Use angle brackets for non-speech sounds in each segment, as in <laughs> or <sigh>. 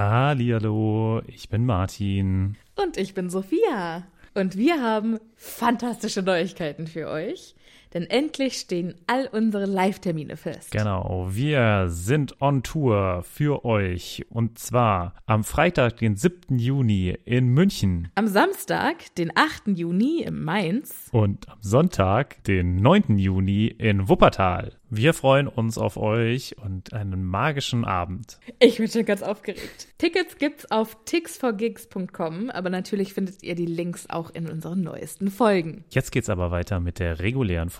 Hallihallo, ich bin Martin. Und ich bin Sophia. Und wir haben fantastische Neuigkeiten für euch. Denn endlich stehen all unsere Live-Termine fest. Genau, wir sind on Tour für euch. Und zwar am Freitag, den 7. Juni in München. Am Samstag, den 8. Juni in Mainz. Und am Sonntag, den 9. Juni in Wuppertal. Wir freuen uns auf euch und einen magischen Abend. Ich bin schon ganz aufgeregt. Tickets gibt's auf tixforgigs.com, aber natürlich findet ihr die Links auch in unseren neuesten Folgen. Jetzt geht's aber weiter mit der regulären Folge.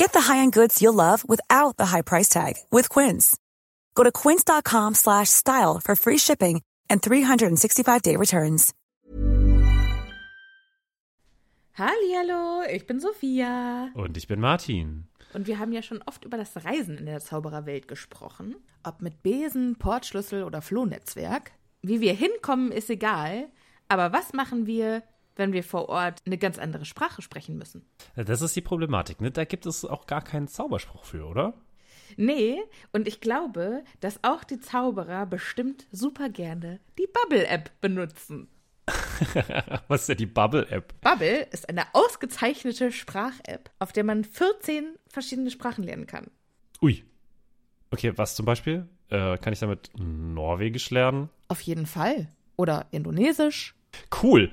Get the high-end goods you'll love without the high price tag with Quince. Go to quince.com slash style for free shipping and 365-day returns. Hallihallo, ich bin Sophia. Und ich bin Martin. Und wir haben ja schon oft über das Reisen in der Zaubererwelt gesprochen. Ob mit Besen, Portschlüssel oder Flohnetzwerk. Wie wir hinkommen, ist egal. Aber was machen wir, wenn wir vor Ort eine ganz andere Sprache sprechen müssen? Das ist die Problematik, ne? Da gibt es auch gar keinen Zauberspruch für, oder? Nee, und ich glaube, dass auch die Zauberer bestimmt super gerne die Bubble-App benutzen. <laughs> Was ist denn die Bubble-App? Bubble ist eine ausgezeichnete Sprach-App, auf der man 14 verschiedene Sprachen lernen kann. Ui. Okay, was zum Beispiel? Äh, kann ich damit Norwegisch lernen? Auf jeden Fall. Oder Indonesisch. Cool.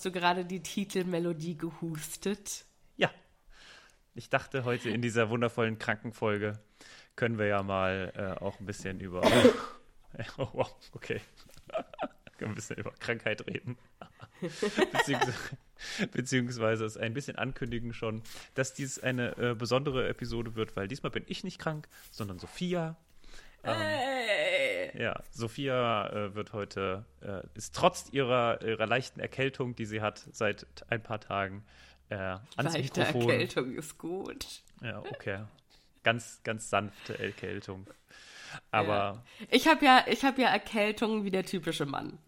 Hast du gerade die Titelmelodie gehustet? Ja. Ich dachte, heute in dieser wundervollen Krankenfolge können wir ja mal äh, auch ein bisschen über. <laughs> oh, wow, okay. <laughs> können ein bisschen über Krankheit reden. <laughs> beziehungsweise, beziehungsweise es ein bisschen ankündigen schon, dass dies eine äh, besondere Episode wird, weil diesmal bin ich nicht krank, sondern Sophia. Ähm, Hey. Ja, Sophia äh, wird heute, äh, ist trotz ihrer, ihrer leichten Erkältung, die sie hat seit ein paar Tagen, äh, ans Leichte Mikrofon. Erkältung ist gut. Ja, okay. Ganz, ganz sanfte Erkältung. Aber Ich habe ja, ich hab ja Erkältung wie der typische Mann.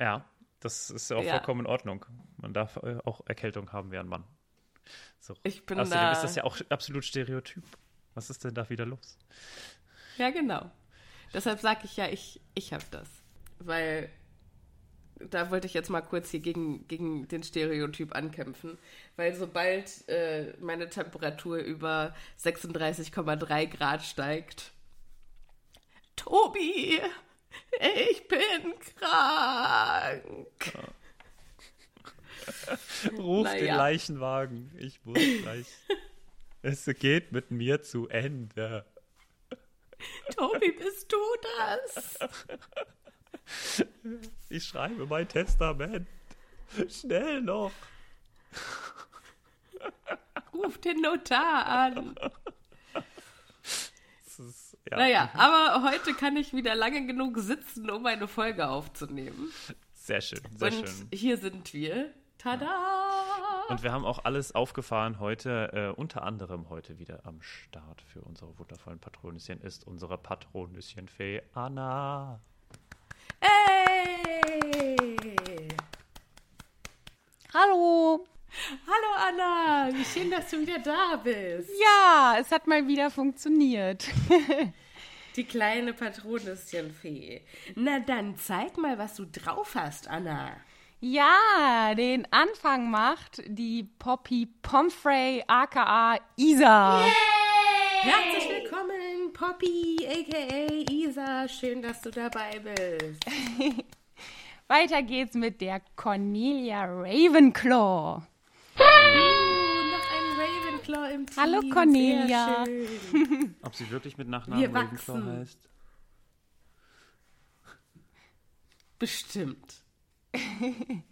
ja, das ist ja auch Ja. vollkommen in Ordnung. Man darf äh, auch Erkältung haben wie ein Mann. So. Ich bin Außerdem da- ist das ja auch absolut Stereotyp. Was ist denn da wieder los? Ja, genau. Deshalb sage ich ja, ich, ich habe das. Weil da wollte ich jetzt mal kurz hier gegen, gegen den Stereotyp ankämpfen, weil sobald äh, meine Temperatur über 36,3 Grad steigt, Tobi, ich bin krank. <laughs> Ruf Naja. den Leichenwagen. Ich muss gleich. <laughs> es geht mit mir zu Ende. <laughs> Tobi, bist du das? Ich schreibe mein Testament. Schnell noch. Ruf den Notar an. Ist, ja, Naja, aber heute kann ich wieder lange genug sitzen, um eine Folge aufzunehmen. Sehr schön, sehr Und schön. hier sind wir. Tada! Und wir haben auch alles aufgefahren heute, äh, unter anderem heute wieder am Start für unsere wundervollen Patronüschen ist unsere Patronüschenfee Anna. Hey! Hallo. Hallo Anna, wie schön, dass du wieder da bist. Ja, es hat mal wieder funktioniert. <laughs> Die kleine Patronüschenfee. Na dann zeig mal, was du drauf hast, Anna. Ja, den Anfang macht die Poppy Pomfrey aka Isa. Herzlich willkommen, Poppy, aka Isa. Schön, dass du dabei bist. <laughs> Weiter geht's mit der Cornelia Ravenclaw. Oh, noch ein Ravenclaw im Team. Hallo, Cornelia. <laughs> Ob sie wirklich mit Nachnamen Wir Ravenclaw wachsen. heißt? Bestimmt. <laughs>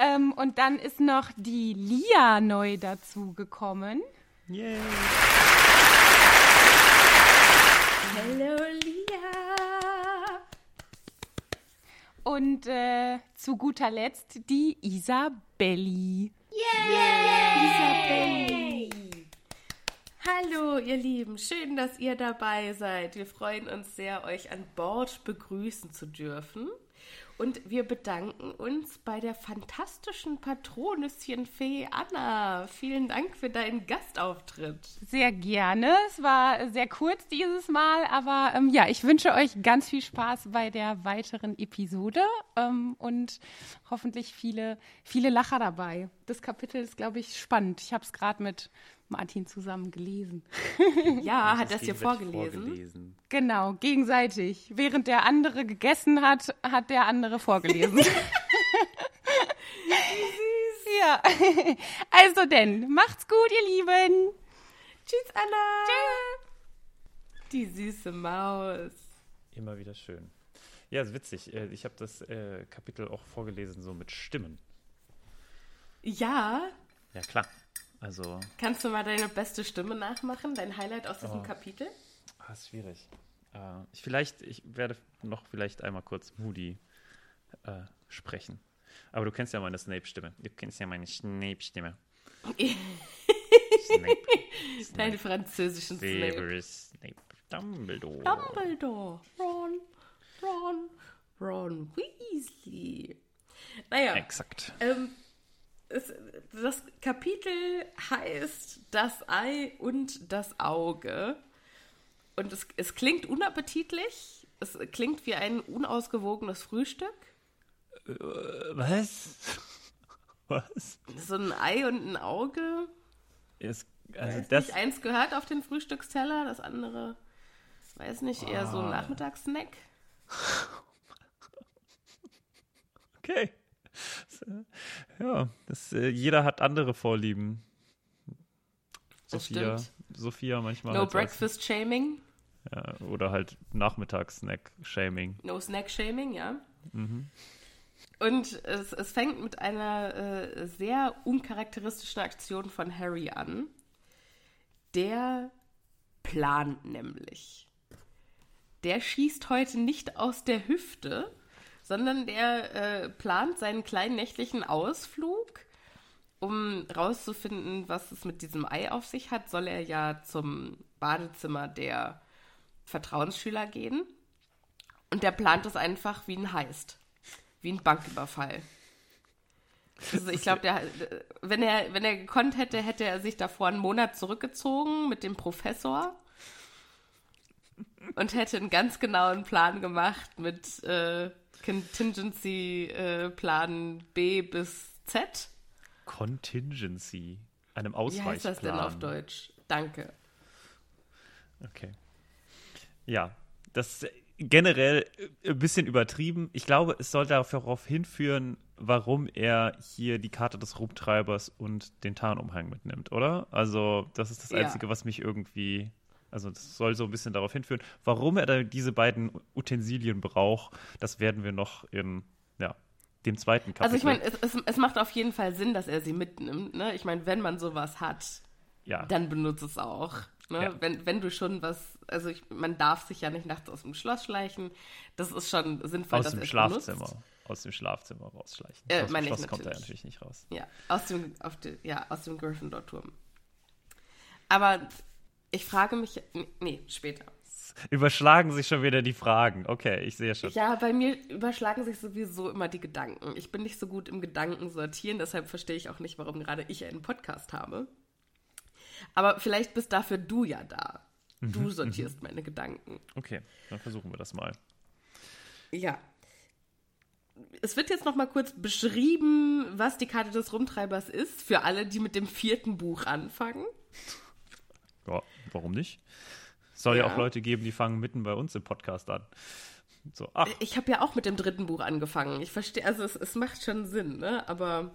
Ähm, und dann ist noch die Lia neu dazu gekommen. Yay. Hallo, Lia. Und äh, zu guter Letzt die Isabelli. Isabelli. Hallo, ihr Lieben. Schön, dass ihr dabei seid. Wir freuen uns sehr, euch an Bord begrüßen zu dürfen. Und wir bedanken uns bei der fantastischen Patronüschenfee Anna. Vielen Dank für deinen Gastauftritt. Sehr gerne. Es war sehr kurz dieses Mal, aber ähm, ja, ich wünsche euch ganz viel Spaß bei der weiteren Episode ähm, und hoffentlich viele, viele Lacher dabei. Das Kapitel ist, glaube ich, spannend. Ich habe es gerade mit Martin zusammen gelesen. <laughs> Ja, hat das hier vorgelesen? vorgelesen. Genau, gegenseitig. Während der andere gegessen hat, hat der andere vorgelesen. <laughs> ja. Also denn, macht's gut, ihr Lieben. Tschüss, Anna. Die süße Maus. Immer wieder schön. Ja, ist witzig. Äh, Ich habe das äh, Kapitel auch vorgelesen, so mit Stimmen. Ja, Ja, klar. Also, kannst du mal deine beste Stimme nachmachen? Dein Highlight aus diesem Oh. Kapitel? ah, ist schwierig. Äh, ich vielleicht, ich werde noch vielleicht einmal kurz Moody äh, sprechen. Aber du kennst ja meine Snape-Stimme. Du kennst ja meine Snape-Stimme. Snape. <laughs> Deine französischen Snape. Snape. Dumbledore. Dumbledore. Ron. Ron. Ron Weasley. Naja, Exakt. ähm, es, das Kapitel heißt Das Ei und das Auge. Und es, es klingt unappetitlich. Es klingt wie ein unausgewogenes Frühstück. Was? <laughs> Was? So ein Ei und ein Auge. Ist, also das, nicht, eins gehört auf den Frühstücksteller, das andere, weiß nicht, eher so Ah. ein Nachmittagssnack. <laughs> okay. Äh, Ja, das, äh, jeder hat andere Vorlieben. Das Sophia, stimmt. Sophia manchmal. No Breakfast Shaming, Ja, oder halt Nachmittagssnack-Shaming. no Snack Shaming, ja. Mhm. Und es, es fängt mit einer äh, sehr uncharakteristischen Aktion von Harry an. Der plant nämlich. Der schießt heute nicht aus der Hüfte, sondern der äh, plant seinen kleinen nächtlichen Ausflug. Um rauszufinden, was es mit diesem Ei auf sich hat, soll er ja zum Badezimmer der Vertrauensschüler gehen. Und der plant es einfach wie ein Heist. Wie ein Banküberfall. Also ich glaube, wenn er, wenn er gekonnt hätte, hätte er sich davor einen Monat zurückgezogen mit dem Professor und hätte einen ganz genauen Plan gemacht mit, äh, Contingency-Plan B bis Z. Contingency. Einem Wie Ausweichplan. heißt das denn auf Deutsch? Danke. Okay. Ja, das ist generell ein bisschen übertrieben. Ich glaube, es soll darauf hinführen, warum er hier die Karte des Rumtreibers und den Tarnumhang mitnimmt, oder? Also, das ist das Ja. Einzige, was mich irgendwie. Also, das soll so ein bisschen darauf hinführen. Warum er da diese beiden Utensilien braucht, das werden wir noch in ja, dem zweiten Kapitel. Also ich meine, es, es, es macht auf jeden Fall Sinn, dass er sie mitnimmt. Ne? Ich meine, wenn man sowas hat, ja. dann benutze es auch. Ne? Ja. Wenn, wenn du schon was, also ich, man darf sich ja nicht nachts aus dem Schloss schleichen. Das ist schon sinnvoll, aus dass dem er Schlafzimmer. benutzt. Aus dem Schlafzimmer rausschleichen. Äh, aus dem Schloss kommt er natürlich. nicht raus. Ja, aus dem, auf de, ja, aus dem Gryffindor-Turm. Aber ich frage mich, nee, später. Überschlagen sich schon wieder die Fragen. Okay, ich sehe schon. Ja, bei mir überschlagen sich sowieso immer die Gedanken. Ich bin nicht so gut im Gedanken sortieren, deshalb verstehe ich auch nicht, warum gerade ich einen Podcast habe. Aber vielleicht bist dafür du ja da. Mhm, Du sortierst meine Gedanken. Okay, dann versuchen wir das mal. Ja. Es wird jetzt noch mal kurz beschrieben, was die Karte des Rumtreibers ist, für alle, die mit dem vierten Buch anfangen. Ja, warum nicht? Soll ja. Ja. auch Leute geben, die fangen mitten bei uns im Podcast an. So, ach, Ich habe ja auch mit dem dritten Buch angefangen. Ich verstehe, also es, es macht schon Sinn, ne? Aber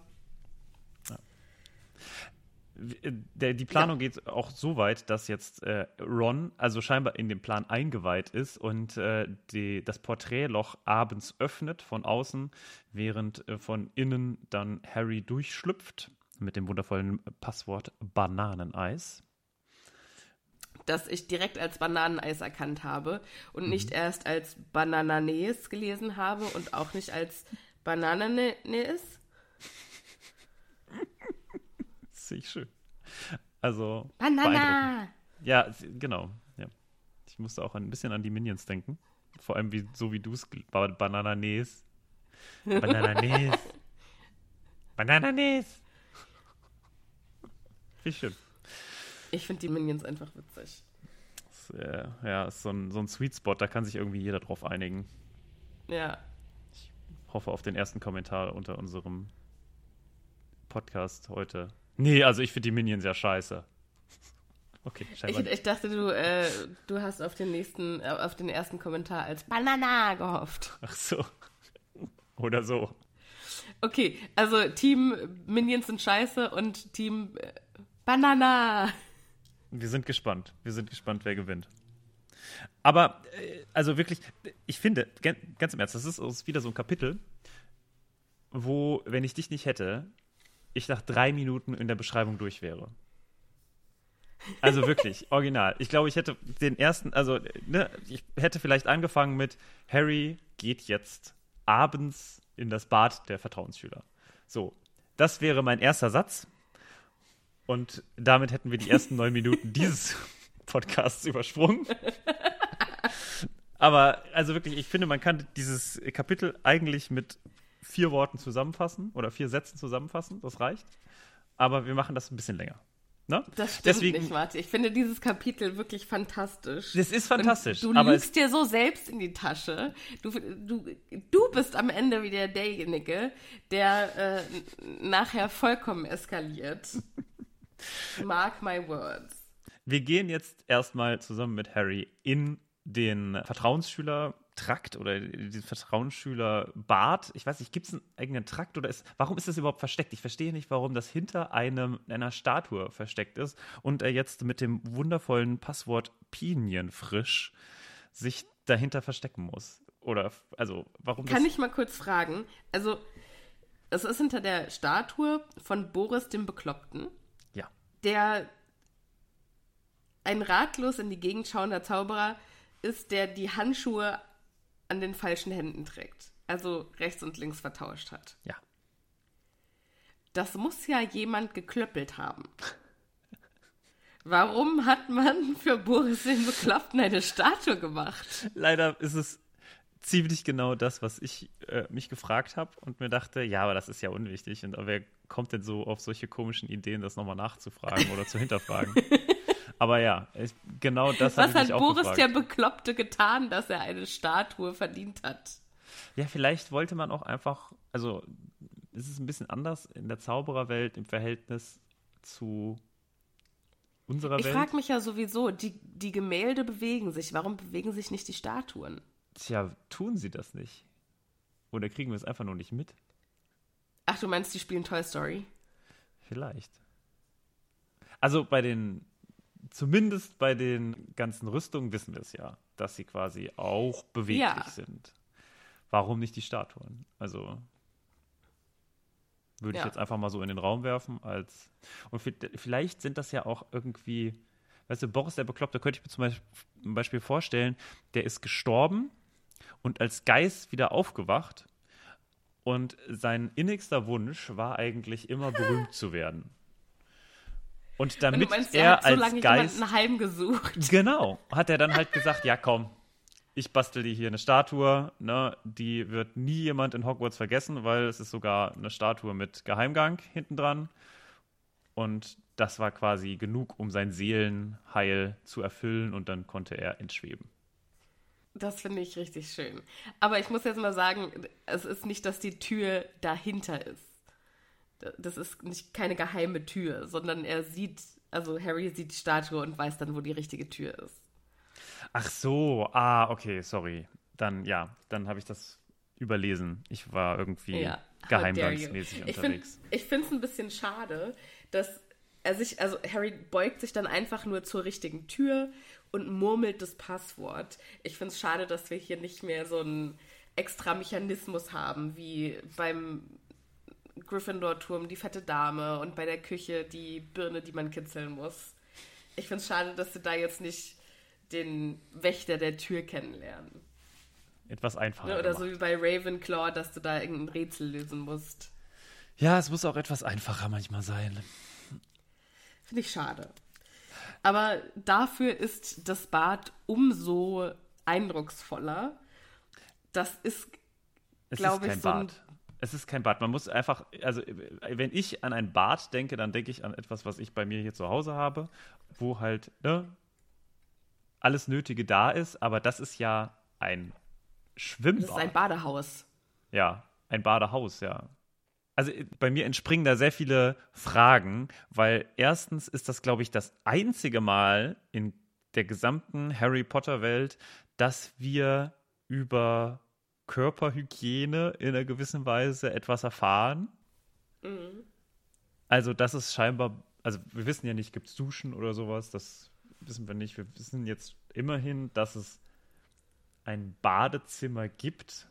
äh, der, die Planung geht auch so weit, dass jetzt äh, Ron also scheinbar in den Plan eingeweiht ist und äh, die, das Porträtloch abends öffnet von außen, während äh, von innen dann Harry durchschlüpft mit dem wundervollen Passwort Bananeneis. Das ich direkt als Bananeneis erkannt habe und nicht Mhm. erst als Banananes gelesen habe und auch nicht als Bananenes. Das <laughs> sehe ich schön. Also Banana! Ja, genau. Ja. Ich musste auch ein bisschen an die Minions denken. Vor allem wie, so wie du es ba Banananes. Banananes. <laughs> Banananes. Wie schön. Ich finde die Minions einfach witzig. Das, äh, ja, ist so ein, so ein Sweet Spot, da kann sich irgendwie jeder drauf einigen. Ja. Hoffe auf den ersten Kommentar unter unserem Podcast heute. Nee, also ich finde die Minions ja scheiße. <laughs> Okay, Ich, ich dachte, du, äh, du hast auf den nächsten, äh, auf den ersten Kommentar als Banana gehofft. Ach so. Oder so. Okay, also Team Minions sind scheiße und Team äh, Banana. Wir sind gespannt. Wir sind gespannt, wer gewinnt. Aber, äh, also wirklich, ich finde, gan- ganz im Ernst, das ist, das ist wieder so ein Kapitel, wo, wenn ich dich nicht hätte, ich nach drei Minuten in der Beschreibung durch wäre. Also wirklich, <laughs> original. Ich glaube, ich hätte den ersten, also, ne, ich hätte vielleicht angefangen mit Harry geht jetzt abends in das Bad der Vertrauensschüler. So, das wäre mein erster Satz. Und damit hätten wir die ersten neun Minuten dieses <laughs> Podcasts übersprungen. Aber also wirklich, ich finde, man kann dieses Kapitel eigentlich mit vier Worten zusammenfassen oder vier Sätzen zusammenfassen. Das reicht. Aber wir machen das ein bisschen länger. Ne? Das stimmt Deswegen, nicht, Martin. Ich finde dieses Kapitel wirklich fantastisch. Das ist fantastisch. Und du lügst dir so selbst in die Tasche. Du, du, du bist am Ende wieder derjenige, der äh, nachher vollkommen eskaliert. <laughs> Mark my words. wir gehen jetzt erstmal zusammen mit Harry in den Vertrauensschüler-Trakt oder den Vertrauensschüler-Bad. Ich weiß nicht, gibt es einen eigenen Trakt oder ist, warum ist das überhaupt versteckt? Ich verstehe nicht, warum das hinter einem, einer Statue versteckt ist und er jetzt mit dem wundervollen Passwort Pinienfrisch sich dahinter verstecken muss. Oder, also, warum Kann ich mal kurz fragen? Also, es ist hinter der Statue von Boris dem Bekloppten. Der ein ratlos in die Gegend schauender Zauberer ist, der die Handschuhe an den falschen Händen trägt. Also rechts und links vertauscht hat. Ja. Das muss ja jemand geklöppelt haben. <laughs> Warum hat man für Boris den Bekloppten eine Statue gemacht? Leider ist es ziemlich genau das, was ich äh, mich gefragt habe und mir dachte, ja, aber das ist ja unwichtig. Und wer kommt denn so auf solche komischen Ideen, das nochmal nachzufragen oder zu hinterfragen? <laughs> aber ja, ich, genau das Was ich hat Boris gefragt. der Bekloppte getan, dass er eine Statue verdient hat? Ja, vielleicht wollte man auch einfach, also es ist ein bisschen anders in der Zaubererwelt im Verhältnis zu unserer Ich Welt. frage mich ja sowieso, die, die Gemälde bewegen sich. Warum bewegen sich nicht die Statuen? Tja, tun sie das nicht? Oder kriegen wir es einfach nur nicht mit? Ach, du meinst, die spielen Toy Story? Vielleicht. Also bei den, zumindest bei den ganzen Rüstungen wissen wir es ja, dass sie quasi auch beweglich Ja. sind. Warum nicht die Statuen? Also würde ich Ja. jetzt einfach mal so in den Raum werfen als und vi- vielleicht sind das ja auch irgendwie, weißt du, Boris der Bekloppte könnte ich mir zum Beispiel vorstellen, der ist gestorben und als Geist wieder aufgewacht und sein innigster Wunsch war eigentlich immer <laughs> berühmt zu werden. Und Und damit du meinst, er er hat so als lange Geist jemanden heimgesucht. <laughs> Genau, hat er dann halt gesagt, ja komm, ich bastel dir hier eine Statue, ne, die wird nie jemand in Hogwarts vergessen, weil es ist sogar eine Statue mit Geheimgang hinten dran. Und das war quasi genug, um sein Seelenheil zu erfüllen und dann konnte er entschweben. Das finde ich richtig schön. Aber ich muss jetzt mal sagen, es ist nicht, dass die Tür dahinter ist. Das ist nicht keine geheime Tür, sondern er sieht, also Harry sieht die Statue und weiß dann, wo die richtige Tür ist. Ach so, ah, okay, sorry. Dann, ja, dann habe ich das überlesen. Ich war irgendwie Ja, find- unterwegs. Ich finde es ein bisschen schade, dass er sich, also Harry beugt sich dann einfach nur zur richtigen Tür und murmelt das Passwort. Ich finde es schade, dass wir hier nicht mehr so einen extra Mechanismus haben, wie beim Gryffindor-Turm die fette Dame und bei der Küche die Birne, die man kitzeln muss. Ich finde es schade, dass sie da jetzt nicht den Wächter der Tür kennenlernen. Etwas einfacher. Ne? Oder gemacht. so wie bei Ravenclaw, dass du da irgendein Rätsel lösen musst. Ja, es muss auch etwas einfacher manchmal sein. Finde ich schade. Aber dafür ist das Bad umso eindrucksvoller. Das ist, Glaube ich, kein so ein- Bad. Es ist kein Bad. Man muss einfach, also wenn ich an ein Bad denke, dann denke ich an etwas, was ich bei mir hier zu Hause habe, wo halt ne, alles Nötige da ist, aber das ist ja ein das Schwimmbad. ist ein Badehaus. Ja, ein Badehaus, ja. Also äh, bei mir entspringen da sehr viele Fragen, weil erstens ist das, glaube ich, das einzige Mal in der gesamten Harry Potter-Welt, dass wir über Körperhygiene in einer gewissen Weise etwas erfahren. Also das ist scheinbar, also wir wissen ja nicht, gibt es Duschen oder sowas, das wissen wir nicht. Wir wissen jetzt immerhin, dass es ein Badezimmer gibt.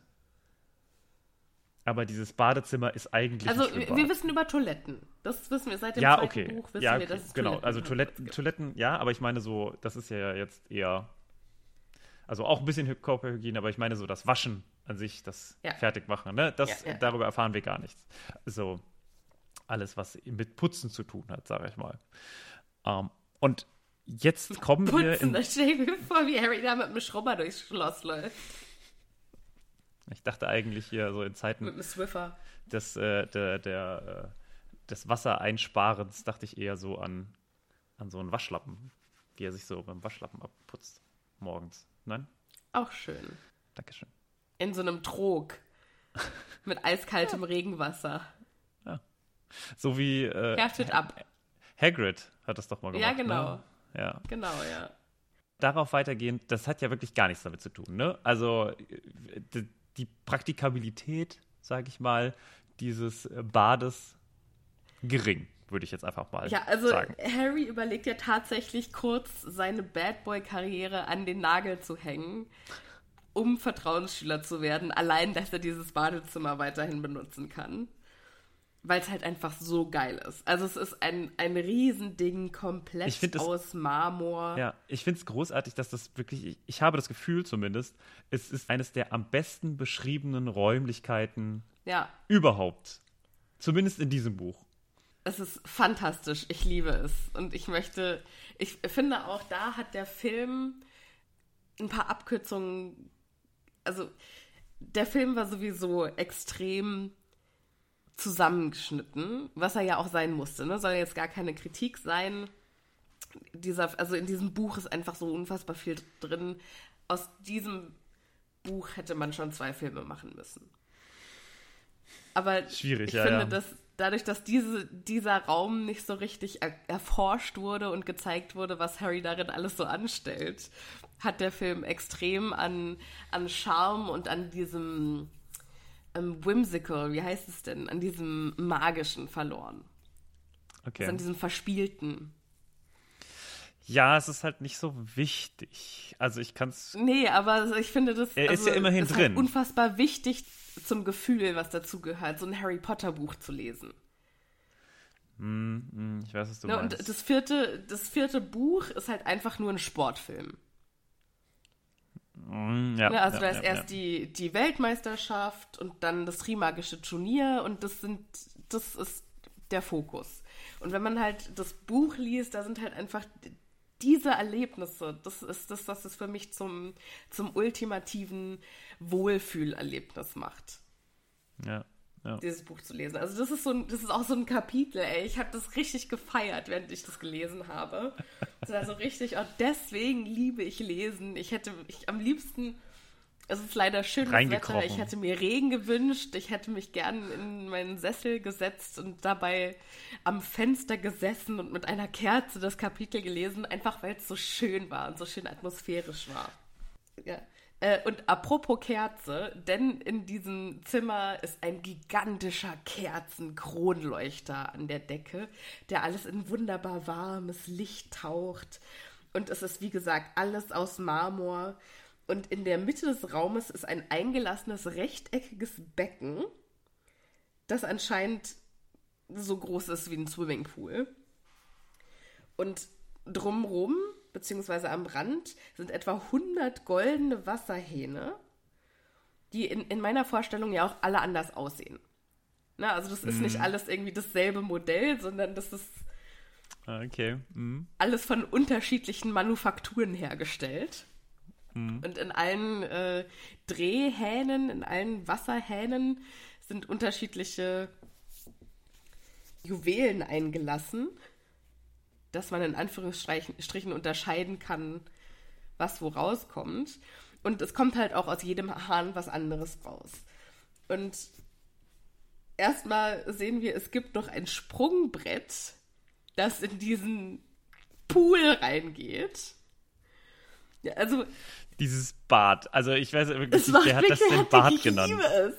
Aber dieses Badezimmer ist eigentlich. Also wir, wir wissen über Toiletten. Das wissen wir seit dem ja, zweiten okay. Buch. Wissen ja, wir, okay. dass es genau. Toiletten also Toiletten, gibt. Toiletten, ja, aber ich meine so, das ist ja jetzt eher. Also auch ein bisschen Hy- Körperhygiene, aber ich meine so das Waschen an sich, das Ja. Fertigmachen, ne? Das, Ja, darüber erfahren wir gar nichts. So alles, was mit Putzen zu tun hat, sage ich mal. Ähm, und jetzt <laughs> kommen wir Putzen, in, da stell ich mir vor, wie Harry da mit einem Schrubber durchs Schloss läuft. Ich dachte eigentlich hier so in Zeiten Mit einem Swiffer. des, äh, der, der, äh, des Wassereinsparens, dachte ich eher so an, an so einen Waschlappen, wie er sich so beim Waschlappen abputzt morgens. Nein? Auch schön. Dankeschön. In so einem Trog. <laughs> Mit eiskaltem Regenwasser. So wie äh, Härtet ab. Hagrid hat das doch mal gemacht. Ja, genau. Ne? Ja. Genau, ja. Darauf weitergehend, das hat ja wirklich gar nichts damit zu tun. Ne? Also äh, die, Praktikabilität, sage ich mal, dieses äh, Bades gering, würde ich jetzt einfach mal Ja, also sagen. Harry überlegt ja tatsächlich kurz, seine Bad Boy-Karriere an den Nagel zu hängen, um Vertrauensschüler zu werden, allein, dass er dieses Badezimmer weiterhin benutzen kann. Weil es halt einfach so geil ist. Also es ist ein, ein Riesending, komplett es- aus Marmor. Ja, ich finde es großartig, dass das wirklich, ich, ich habe das Gefühl zumindest, es ist eines der am besten beschriebenen Räumlichkeiten ja, überhaupt. Zumindest in diesem Buch. es ist fantastisch. Ich liebe es. Und ich möchte, ich finde auch, da hat der Film ein paar Abkürzungen. Also, der Film war sowieso extrem zusammengeschnitten, was er ja auch sein musste. Ne? Soll jetzt gar keine Kritik sein. Dieser, also in diesem Buch ist einfach so unfassbar viel drin. Aus diesem Buch hätte man schon zwei Filme machen müssen. Aber Schwierig, ich ja, finde, ja. dass dadurch, dass diese, dieser Raum nicht so richtig er, erforscht wurde und gezeigt wurde, was Harry darin alles so anstellt, hat der Film extrem an, an Charme und an diesem ähm, whimsical, wie heißt es denn, an diesem magischen verloren. Okay. Also an diesem verspielten. Ja, es ist halt nicht so wichtig. Also ich kann es. Nee, aber ich finde das Er ist also, ja immerhin ist drin. Halt unfassbar wichtig zum Gefühl, was dazu gehört, so ein Harry Potter Buch zu lesen. Ich weiß, was du Ne, meinst. und das vierte, das vierte Buch ist halt einfach nur ein Sportfilm. Mm, ja, Ne, also ja, da ist ja, erst. Die, die Weltmeisterschaft und dann das Trimagische Turnier und das sind, das ist der Fokus. Und wenn man halt das Buch liest, da sind halt einfach diese Erlebnisse, das ist das, was es für mich zum, zum ultimativen Wohlfühlerlebnis macht Ja, ja. dieses Buch zu lesen. Also das ist so ein, das ist auch so ein Kapitel, ey. Ich habe das richtig gefeiert, während ich das gelesen habe. Das war so richtig, und deswegen liebe ich Lesen. Ich hätte ich am liebsten, es ist leider schönes Wetter, ich hätte mir Regen gewünscht, ich hätte mich gern in meinen Sessel gesetzt und dabei am Fenster gesessen und mit einer Kerze das Kapitel gelesen, einfach weil es so schön war und so schön atmosphärisch war. Ja. Äh, und apropos Kerze, denn in diesem Zimmer ist ein gigantischer Kerzenkronleuchter an der Decke, der alles in wunderbar warmes Licht taucht. Und es ist, wie gesagt, alles aus Marmor. Und in der Mitte des Raumes ist ein eingelassenes rechteckiges Becken, das anscheinend so groß ist wie ein Swimmingpool. Und drumrum, beziehungsweise am Rand, sind etwa 100 goldene Wasserhähne, die in, in meiner Vorstellung ja auch alle anders aussehen. Na, also das ist nicht alles irgendwie dasselbe Modell, sondern das ist Ah, Okay. Mhm. alles von unterschiedlichen Manufakturen hergestellt. Und in allen äh, Drehhähnen, in allen Wasserhähnen sind unterschiedliche Juwelen eingelassen, dass man in Anführungsstrichen unterscheiden kann, was wo rauskommt. Und es kommt halt auch aus jedem Hahn was anderes raus. Und erstmal sehen wir, es gibt noch ein Sprungbrett, das in diesen Pool reingeht. Ja, also, Dieses Bad. Also ich weiß wirklich nicht, wer hat das denn Bad genannt? es.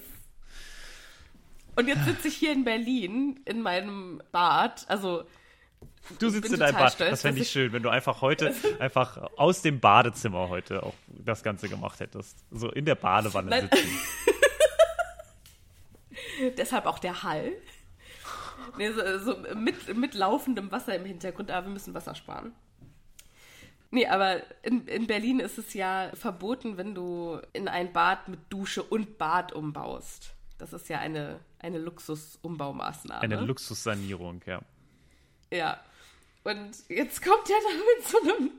Und jetzt sitze ich hier in Berlin in meinem Bad, also Du Ich sitzt in deinem Bad. stolz, das fände dass ich schön, wenn du einfach heute <laughs> einfach aus dem Badezimmer heute auch das Ganze gemacht hättest. So in der Badewanne Nein. sitzen. <laughs> deshalb auch der Hall. Nee, so, so mit, mit laufendem Wasser im Hintergrund, aber wir müssen Wasser sparen. Nee, aber in, in Berlin ist es ja verboten, wenn du in ein Bad mit Dusche und Bad umbaust. Das ist ja eine, eine Luxusumbaumaßnahme. Eine Luxussanierung, ja. Ja. Und jetzt kommt er da <laughs> mit so einem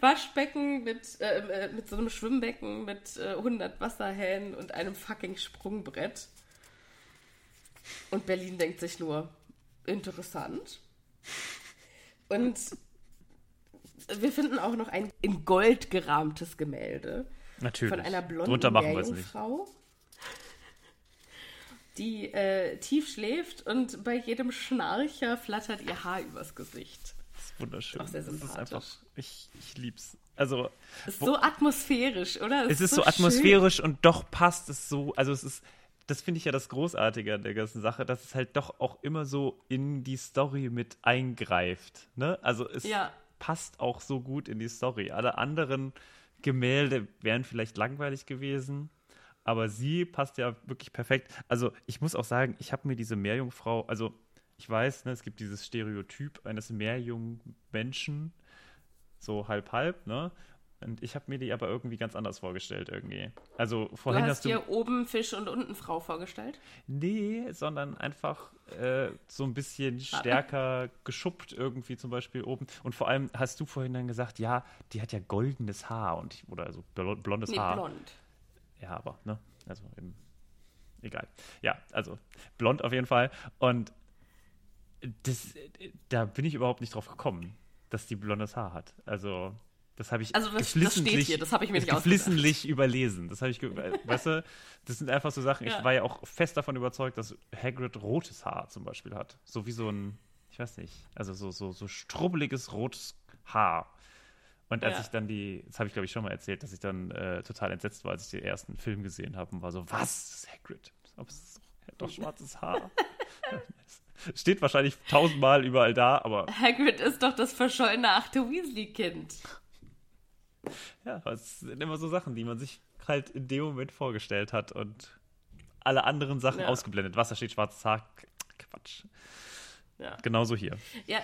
Waschbecken, mit, äh, äh, mit so einem Schwimmbecken mit äh, 100 Wasserhähnen und einem fucking Sprungbrett. Und Berlin denkt sich nur, interessant. Und wir finden auch noch ein in Gold gerahmtes Gemälde Natürlich. von einer blonden Drunter machen. Meerjungfrau, die äh, tief schläft und bei jedem Schnarcher flattert ihr Haar übers Gesicht. Das ist wunderschön. Auch sehr das ist sympathisch. einfach, ich, ich lieb's. Also, Ist Wo- so atmosphärisch, oder? es ist so atmosphärisch und doch passt es so. Also, es ist, das finde ich ja das Großartige an der ganzen Sache, dass es halt doch auch immer so in die Story mit eingreift. Ne? Also, es Ja. passt auch so gut in die Story. Alle anderen Gemälde wären vielleicht langweilig gewesen. Aber sie passt ja wirklich perfekt. Also, ich muss auch sagen, ich habe mir diese Meerjungfrau, also ich weiß, ne, es gibt dieses Stereotyp eines Meerjungmenschen, so halb-halb, ne? Und ich habe mir die aber irgendwie ganz anders vorgestellt, irgendwie. Also, Du vorhin hast hast du. dir oben Fisch und unten Frau vorgestellt? Nee, sondern einfach äh, so ein bisschen stärker geschuppt irgendwie zum Beispiel oben. Und vor allem hast du vorhin dann gesagt, ja, die hat ja goldenes Haar und ich, oder so bl- blondes Nee, Haar. blond. Ja, aber, ne? Also eben, egal. Ja, also blond auf jeden Fall. Und das, da bin ich überhaupt nicht drauf gekommen, dass die blondes Haar hat. Also, Das habe ich Also das- das steht hier, das habe ich mir nicht <laughs> geflissentlich überlesen. Das habe ich, ge- weißt du, das sind einfach so Sachen. Ja. Ich war ja auch fest davon überzeugt, dass Hagrid rotes Haar zum Beispiel hat. So wie so ein, ich weiß nicht, also so, so, so strubbeliges rotes Haar. Und als Ja. ich dann die, das habe ich glaube ich schon mal erzählt, dass ich dann äh, total entsetzt war, als ich den ersten Film gesehen habe und war so, was? Hagrid. Aber es doch, <laughs> schwarzes Haar. <laughs> Steht wahrscheinlich tausendmal überall da, aber Hagrid ist doch das verschollene achte Weasley-Kind. Ja, es sind immer so Sachen, die man sich halt in dem Moment vorgestellt hat und alle anderen Sachen Ja. ausgeblendet. Wasser steht schwarzes Haar. Quatsch. Ja. Genauso hier. Ja,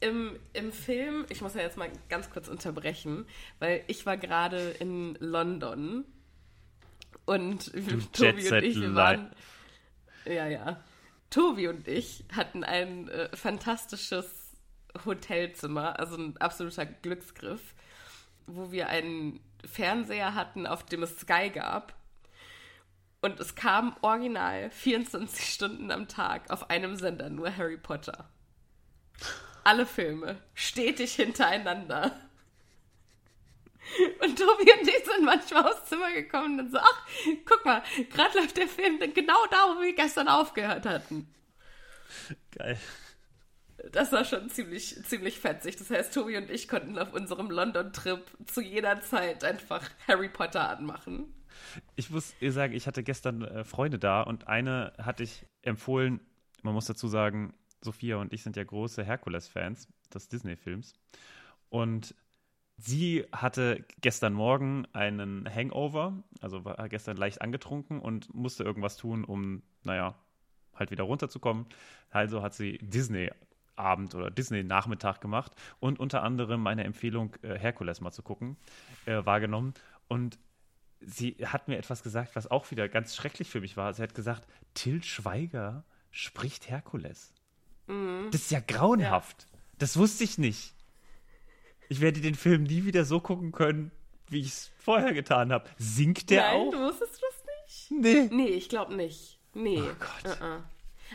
im, im Film, ich muss ja jetzt mal ganz kurz unterbrechen, weil ich war gerade in London und <laughs> Tobi und ich, wir waren. Ja, ja. Tobi und ich hatten ein äh, fantastisches Hotelzimmer, also ein absoluter Glücksgriff, wo wir einen Fernseher hatten, auf dem es Sky gab. Und es kam original 24 Stunden am Tag auf einem Sender nur Harry Potter. <laughs> Alle Filme, stetig hintereinander. Und Tobi und ich sind manchmal aufs Zimmer gekommen und so, ach, guck mal, gerade läuft der Film genau da, wo wir gestern aufgehört hatten. Geil. Das war schon ziemlich, ziemlich fetzig. Das heißt, Tobi und ich konnten auf unserem London-Trip zu jeder Zeit einfach Harry Potter anmachen. Ich muss ihr sagen, ich hatte gestern äh, Freunde da und eine hatte ich empfohlen, man muss dazu sagen, Sophia und ich sind ja große Herkules-Fans des Disney-Films. Und sie hatte gestern Morgen einen Hangover, also war gestern leicht angetrunken und musste irgendwas tun, um, naja, halt wieder runterzukommen. Also hat sie Disney-Abend oder Disney-Nachmittag gemacht und unter anderem meine Empfehlung, äh, Herkules mal zu gucken, äh, wahrgenommen. Und sie hat mir etwas gesagt, was auch wieder ganz schrecklich für mich war. Sie hat gesagt, Till Schweiger spricht Herkules. Das ist ja grauenhaft. Das wusste ich nicht. Ich werde den Film nie wieder so gucken können, wie ich es vorher getan habe. Singt der Nein, auch? du wusstest das nicht? Nee. Nee, ich glaube nicht. Nee. Oh Gott. Uh-uh.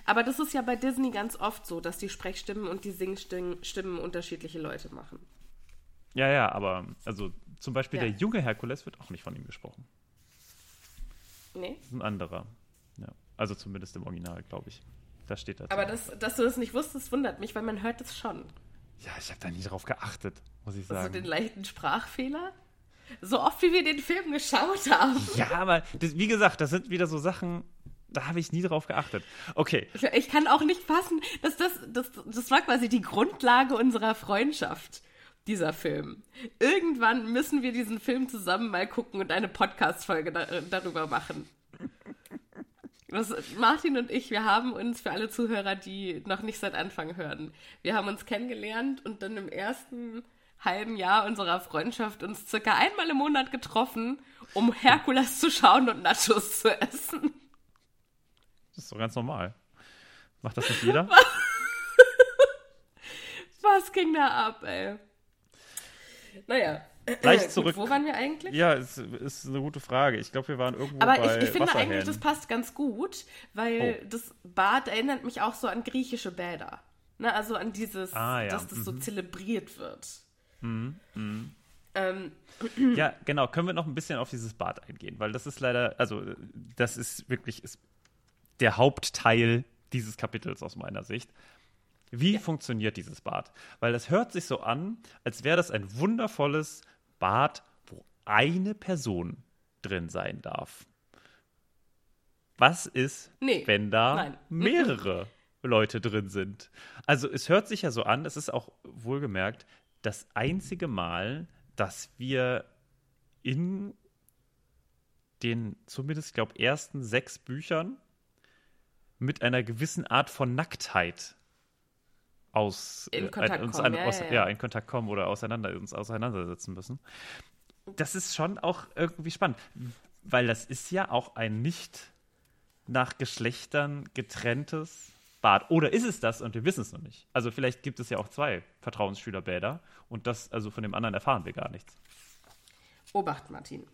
Aber das ist ja bei Disney ganz oft so, dass die Sprechstimmen und die Singstimmen Stimmen unterschiedliche Leute machen. Ja, ja, aber also zum Beispiel Ja. der junge Herkules wird auch nicht von ihm gesprochen. Nee. Das ist ein anderer. Ja. Also zumindest im Original, glaube ich. Da steht das. Aber das, dass du das nicht wusstest, wundert mich, weil man hört es schon. ja, ich habe da nie drauf geachtet, muss ich Also sagen. den leichten Sprachfehler. So oft wie wir den Film geschaut haben. Ja, aber das, wie gesagt, das sind wieder so Sachen, da habe ich nie drauf geachtet. Okay, Ich, ich kann auch nicht fassen, dass das, das, das war quasi die Grundlage unserer Freundschaft, dieser Film. Irgendwann müssen wir diesen Film zusammen mal gucken und eine Podcast-Folge da, darüber machen. Das, Martin und ich, wir haben uns für alle Zuhörer, die noch nicht seit Anfang hören, wir haben uns kennengelernt und dann im ersten halben Jahr unserer Freundschaft uns circa einmal im Monat getroffen, um Herkules zu schauen und Nachos zu essen. das ist doch ganz normal. Macht das nicht jeder? <laughs> Was ging da ab, ey? Naja. Gleich Gut, zurück. wo waren wir eigentlich? ja, es ist eine gute Frage. Ich glaube, wir waren irgendwo Aber bei ich, ich finde eigentlich, das passt ganz gut, weil Oh. das Bad erinnert mich auch so an griechische Bäder. Ne, also an dieses, Ah, ja. dass das so zelebriert wird. Ähm, <clears throat> Ja, genau. Können wir noch ein bisschen auf dieses Bad eingehen? Weil das ist leider, also das ist wirklich ist der Hauptteil dieses Kapitels aus meiner Sicht. Wie funktioniert dieses Bad? Weil das hört sich so an, als wäre das ein wundervolles Bad, wo eine Person drin sein darf. Was ist, Nee, wenn da nein. mehrere Leute drin sind? Also es hört sich ja so an, es ist auch wohlgemerkt das einzige Mal, dass wir in den zumindest, ich glaube, ersten sechs Büchern mit einer gewissen Art von Nacktheit aus, In äh, Kontakt uns kommen, an, ja, aus, ja, ja, ja. in Kontakt kommen oder auseinander, uns auseinandersetzen müssen. Das ist schon auch irgendwie spannend, weil das ist ja auch ein nicht nach Geschlechtern getrenntes Bad. Oder ist es das und wir wissen es noch nicht? Also vielleicht gibt es ja auch zwei Vertrauensschülerbäder und das, also von dem anderen erfahren wir gar nichts. Obacht, Martin.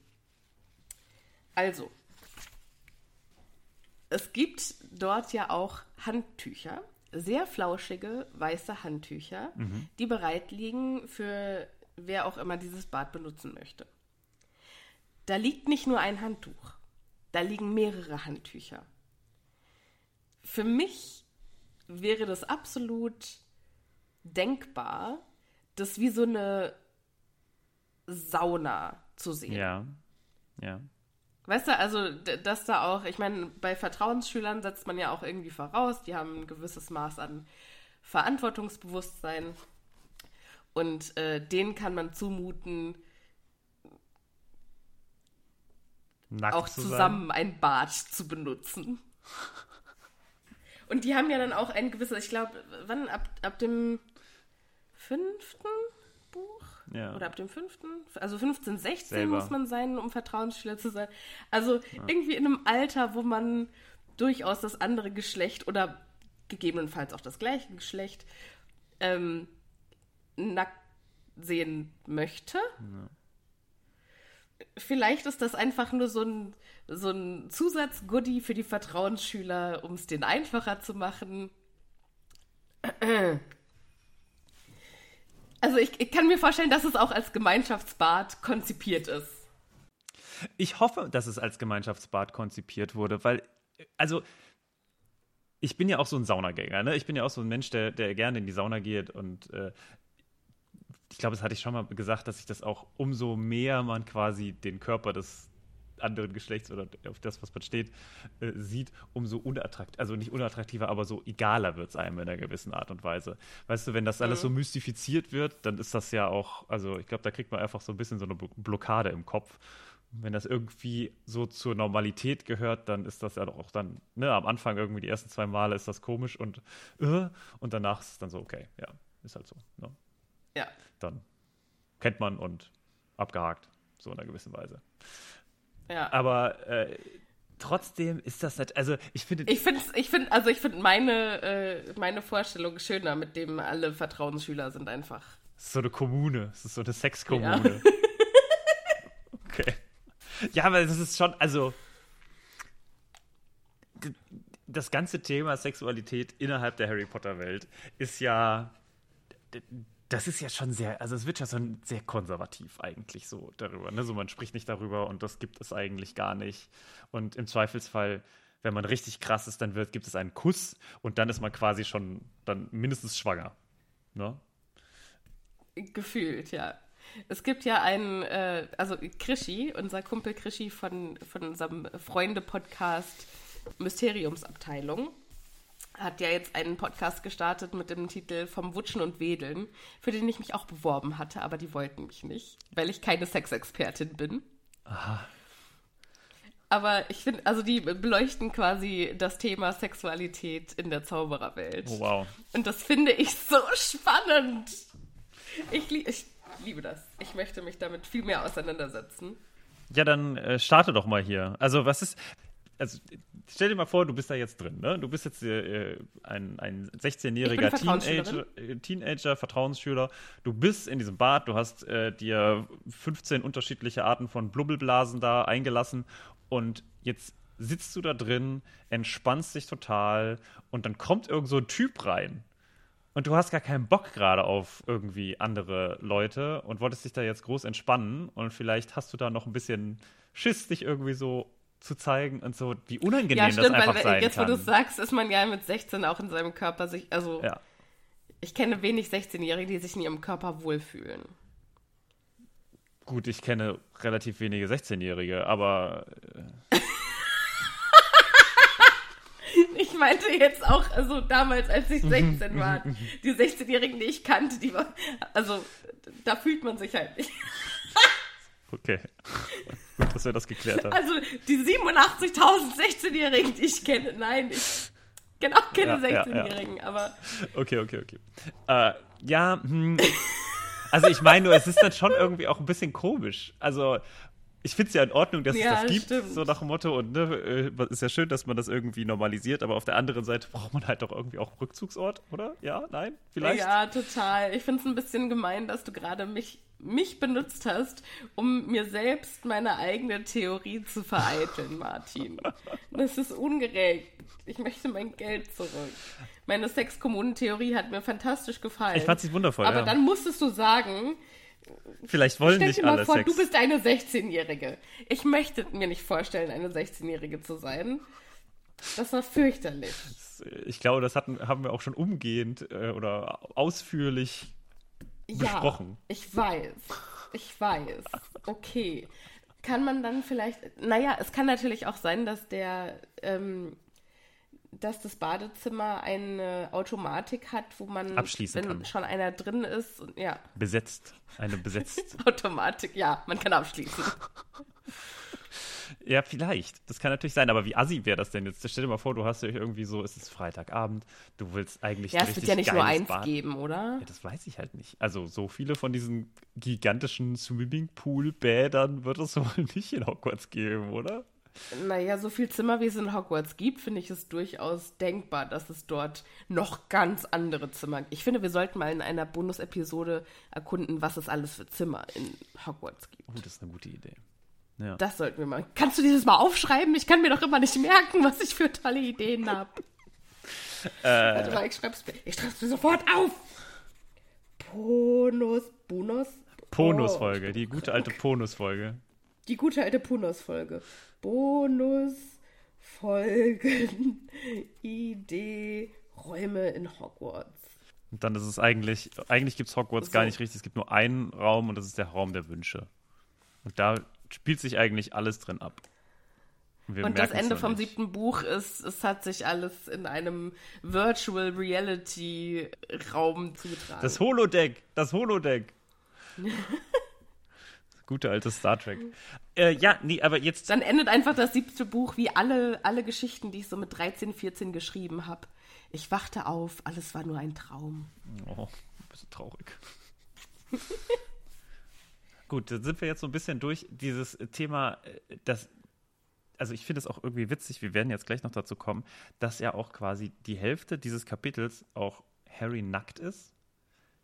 Also, es gibt dort ja auch Handtücher, sehr flauschige weiße Handtücher, die bereit liegen für wer auch immer dieses Bad benutzen möchte. Da liegt nicht nur ein Handtuch, da liegen mehrere Handtücher. Für mich wäre das absolut denkbar, das wie so eine Sauna zu sehen. Ja. Ja. Weißt du, also, dass da auch, ich meine, bei Vertrauensschülern setzt man ja auch irgendwie voraus, die haben ein gewisses Maß an Verantwortungsbewusstsein und äh, denen kann man zumuten, Nackt auch zu sein. zusammen ein Bad zu benutzen. Und die haben ja dann auch ein gewisses, ich glaube, wann, ab, ab dem fünften Buch? Ja. Oder ab dem fünften? Also 15, 16 Selber. muss man sein, um Vertrauensschüler zu sein. Also irgendwie in einem Alter, wo man durchaus das andere Geschlecht oder gegebenenfalls auch das gleiche Geschlecht ähm, nackt sehen möchte. Vielleicht ist das einfach nur so ein, so ein Zusatzgoodie für die Vertrauensschüler, um es denen einfacher zu machen. Also ich, ich kann mir vorstellen, dass es auch als Gemeinschaftsbad konzipiert ist. Ich hoffe, dass es als Gemeinschaftsbad konzipiert wurde, weil, also, ich bin ja auch so ein Saunagänger, ne? Ich bin ja auch so ein Mensch, der, der gerne in die Sauna geht und äh, ich glaube, das hatte ich schon mal gesagt, dass ich das auch umso mehr man quasi den Körper des anderen Geschlechts oder auf das, was man steht, äh, sieht, umso unattraktiver, also nicht unattraktiver, aber so egaler wird es einem in einer gewissen Art und Weise. Weißt du, wenn das alles so mystifiziert wird, dann ist das ja auch, also ich glaube, da kriegt man einfach so ein bisschen so eine Blo- Blockade im Kopf. Wenn das irgendwie so zur Normalität gehört, dann ist das ja doch auch dann, ne, am Anfang irgendwie die ersten zwei Male ist das komisch und äh, und danach ist es dann so, okay, ja, ist halt so. Ne? Ja. Dann kennt man und abgehakt, so in einer gewissen Weise. Ja. Aber äh, trotzdem ist das halt, also ich finde, Ich finde, ich find, also ich finde meine, äh, meine Vorstellung schöner, mit dem alle Vertrauensschüler sind einfach. es ist so eine Kommune, es ist so eine Sexkommune. <laughs> okay. Ja, aber das ist schon, also das ganze Thema Sexualität innerhalb der Harry Potter Welt ist ja das ist ja schon sehr, also es wird ja ein- sehr konservativ eigentlich so darüber. Ne? So man spricht nicht darüber und das gibt es eigentlich gar nicht. Und im Zweifelsfall, wenn man richtig krass ist, dann wird, gibt es einen Kuss und dann ist man quasi schon dann mindestens schwanger. Ne? Gefühlt, ja. Es gibt ja einen, äh, also Krischi, unser Kumpel Krischi von, von unserem Freunde-Podcast Mysteriumsabteilung, hat ja jetzt einen Podcast gestartet mit dem Titel Vom Wutschen und Wedeln, für den ich mich auch beworben hatte, aber die wollten mich nicht, weil ich keine Sexexpertin bin. Aber ich finde, also die beleuchten quasi das Thema Sexualität in der Zaubererwelt. Oh, wow. Und das finde ich so spannend. Ich, lie ich liebe das. Ich möchte mich damit viel mehr auseinandersetzen. Ja, dann äh, starte doch mal hier. Also, was ist. Also, stell dir mal vor, du bist da jetzt drin, ne? Du bist jetzt äh, ein, ein Ich 16-jähriger bin Vertrauensschülerin. Teenager, äh, Teenager, Vertrauensschüler. Du bist in diesem Bad, du hast äh, dir 15 unterschiedliche Arten von Blubbelblasen da eingelassen und jetzt sitzt du da drin, entspannst dich total und dann kommt irgend so ein Typ rein. Und du hast gar keinen Bock gerade auf irgendwie andere Leute und wolltest dich da jetzt groß entspannen und vielleicht hast du da noch ein bisschen Schiss, dich irgendwie so zu zeigen und so, wie unangenehm Ja, das stimmt, einfach weil sein jetzt, wo kann. du es sagst, ist man ja mit 16 auch in seinem Körper sich, also ja. ich kenne wenig 16-Jährige, die sich in ihrem Körper wohlfühlen. Gut, ich kenne relativ wenige 16-Jährige, aber äh, <laughs> Ich meinte jetzt auch, also damals, als ich 16 war, <laughs> die 16-Jährigen, die ich kannte, die war, also da fühlt man sich halt nicht. okay. <laughs> Gut, <laughs> dass wir das geklärt haben. Also die 87.000 16-Jährigen, die ich kenne, nein, ich kenne auch keine Ja, ja, ja. 16-Jährigen, aber Okay, okay, okay. Äh, ja, hm, also ich meine nur, es ist dann schon irgendwie auch ein bisschen komisch. Also ich finde es ja in Ordnung, dass Ja, es das gibt, stimmt. so nach dem Motto. Und ne, äh, ist ja schön, dass man das irgendwie normalisiert, aber auf der anderen Seite braucht man halt doch irgendwie auch einen Rückzugsort, oder? Ja, nein, vielleicht? Ja, total. Ich finde es ein bisschen gemein, dass du gerade mich, mich benutzt hast, um mir selbst meine eigene Theorie zu vereiteln, <laughs> Martin. Das ist ungerecht. Ich möchte mein Geld zurück. Meine Sexkommunen-Theorie hat mir fantastisch gefallen. Ich fand sie wundervoll, Aber ja. dann musstest du sagen, Vielleicht wollen Stell nicht dir mal alle vor, Sex. du bist eine 16-Jährige. Ich möchte mir nicht vorstellen, eine 16-Jährige zu sein. Das war fürchterlich. ich glaube, das hatten, haben wir auch schon umgehend äh, oder ausführlich besprochen. Ja, ich weiß. Ich weiß. Okay. Kann man dann vielleicht. Naja, es kann natürlich auch sein, dass der. Ähm, dass das Badezimmer eine Automatik hat, wo man, Abschließen wenn kann. schon einer drin ist, und- ja, Besetzt. Eine besetzt. <laughs> Automatik, ja, man kann abschließen. Ja, vielleicht. Das kann natürlich sein. Aber wie assi wäre das denn jetzt? Stell dir mal vor, du hast ja irgendwie so, es ist Freitagabend, du willst eigentlich Ja, es wird ja nicht nur eins Bad. geben, oder? Ja, das weiß ich halt nicht. Also so viele von diesen gigantischen Swimmingpool-Bädern wird es <laughs> wohl nicht in Hogwarts geben, oder? Naja, so viel Zimmer, wie es in Hogwarts gibt, finde ich es durchaus denkbar, dass es dort noch ganz andere Zimmer gibt. Ich finde, wir sollten mal in einer Bonus-Episode erkunden, was es alles für Zimmer in Hogwarts gibt. Oh, das ist eine gute Idee. Ja. Das sollten wir mal. Kannst du dieses mal aufschreiben? Ich kann mir doch immer nicht merken, was ich für tolle Ideen habe. <laughs> Warte mal, ich schreib's mir. Ich schreib's mir sofort auf. Bonus, Bonus? Ponus-Folge, Oh, die gute alte Ponus-Folge. Die gute alte Bonus-Folge. Bonus-Folgen, <laughs> Idee, Räume in Hogwarts. Und dann ist es eigentlich, eigentlich gibt es Hogwarts So. gar nicht richtig. Es gibt nur einen Raum und das ist der Raum der Wünsche. Und da spielt sich eigentlich alles drin ab. wir Und das Ende vom nicht. siebten Buch ist, es hat sich alles in einem Virtual Reality Raum zugetragen. Das Holodeck, das Holodeck. <laughs> Gute alte Star Trek. Äh, ja, nee, aber jetzt. Dann endet einfach das siebte Buch wie alle, alle Geschichten, die ich so mit 13, 14 geschrieben habe. Ich wachte auf, alles war nur ein Traum. Oh, ein bisschen traurig. <laughs> Gut, dann sind wir jetzt so ein bisschen durch dieses Thema, äh, das. Also ich finde es auch irgendwie witzig, wir werden jetzt gleich noch dazu kommen, dass ja auch quasi die Hälfte dieses Kapitels auch Harry nackt ist.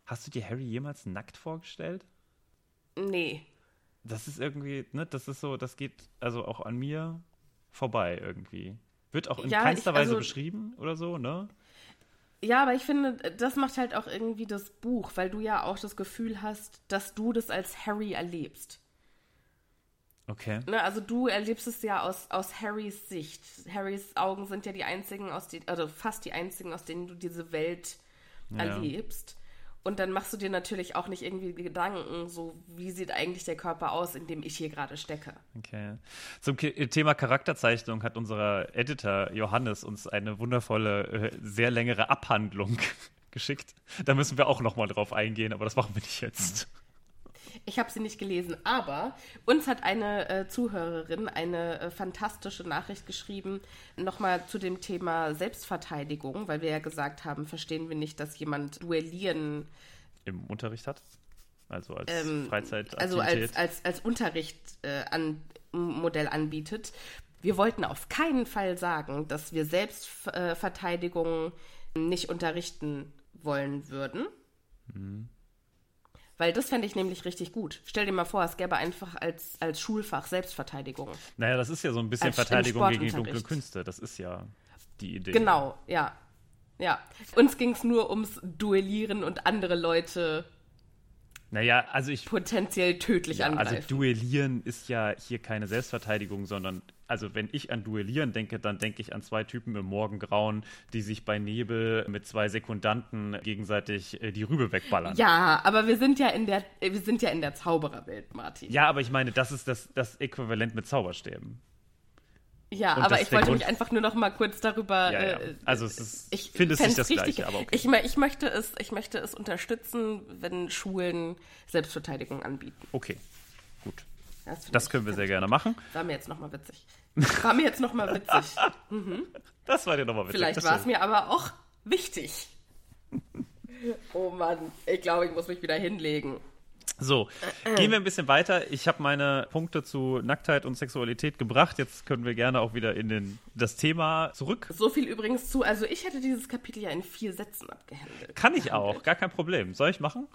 Hast du dir Harry jemals nackt vorgestellt? Nee. Das ist irgendwie, ne, das ist so, das geht also auch an mir vorbei irgendwie. Wird auch in Ja, keinster ich- Weise also- beschrieben oder so, ne? Ja, aber ich finde, das macht halt auch irgendwie das Buch, weil du ja auch das Gefühl hast, dass du das als Harry erlebst. Okay. Ne, also du erlebst es ja aus, aus Harrys Sicht. Harrys Augen sind ja die einzigen, aus die, also fast die einzigen, aus denen du diese Welt Ja. erlebst. Und dann machst du dir natürlich auch nicht irgendwie Gedanken, so wie sieht eigentlich der Körper aus, in dem ich hier gerade stecke. Okay. Zum Thema Charakterzeichnung hat unser Editor Johannes uns eine wundervolle, äh, sehr längere Abhandlung <laughs> geschickt. Da müssen wir auch nochmal drauf eingehen, aber das machen wir nicht jetzt. Ich habe sie nicht gelesen, aber uns hat eine äh, Zuhörerin eine äh, fantastische Nachricht geschrieben, nochmal zu dem Thema Selbstverteidigung, weil wir ja gesagt haben, verstehen wir nicht, dass jemand duellieren, Im Unterricht hat. Also als ähm, Freizeitaktivität. also als, als, als Unterricht äh, an, Modell anbietet. Wir wollten auf keinen Fall sagen, dass wir Selbstverteidigung nicht unterrichten wollen würden. Mhm. Weil das fände ich nämlich richtig gut. Stell dir mal vor, es gäbe einfach als, als Schulfach Selbstverteidigung. naja, das ist ja so ein bisschen als Verteidigung gegen dunkle. Künste. Das ist ja die Idee. Genau, ja. Ja. Uns ging es nur ums Duellieren und andere Leute Naja, also ich potenziell tödlich Ja, angreifen. also Duellieren ist ja hier keine Selbstverteidigung, sondern also wenn ich an Duellieren denke, dann denke ich an zwei Typen im Morgengrauen, die sich bei Nebel mit zwei Sekundanten gegenseitig äh, die Rübe wegballern. ja, aber wir sind ja in der, wir sind ja in der Zaubererwelt, Martin. Ja, aber ich meine, das ist das, das Äquivalent mit Zauberstäben. Ja, Und aber ich wollte Grund- mich einfach nur noch mal kurz darüber. Ja, ja. Äh, Also es ist, ich finde es nicht das Gleiche, aber okay. ich, ich möchte es, ich möchte es unterstützen, wenn Schulen Selbstverteidigung anbieten. okay, gut. Das, Das können wir sehr gerne machen. War mir jetzt noch mal witzig. War mir jetzt noch mal witzig. <laughs> Das war dir nochmal witzig. Vielleicht war es mir aber auch wichtig. <laughs> Oh Mann, ich glaube, ich muss mich wieder hinlegen. So, gehen wir ein bisschen weiter. Ich habe meine Punkte zu Nacktheit und Sexualität gebracht. Jetzt können wir gerne auch wieder in den, das Thema zurück. So viel übrigens zu. Also ich hätte dieses Kapitel ja in vier Sätzen abgehandelt. Kann ich auch, gar kein Problem. Soll ich machen?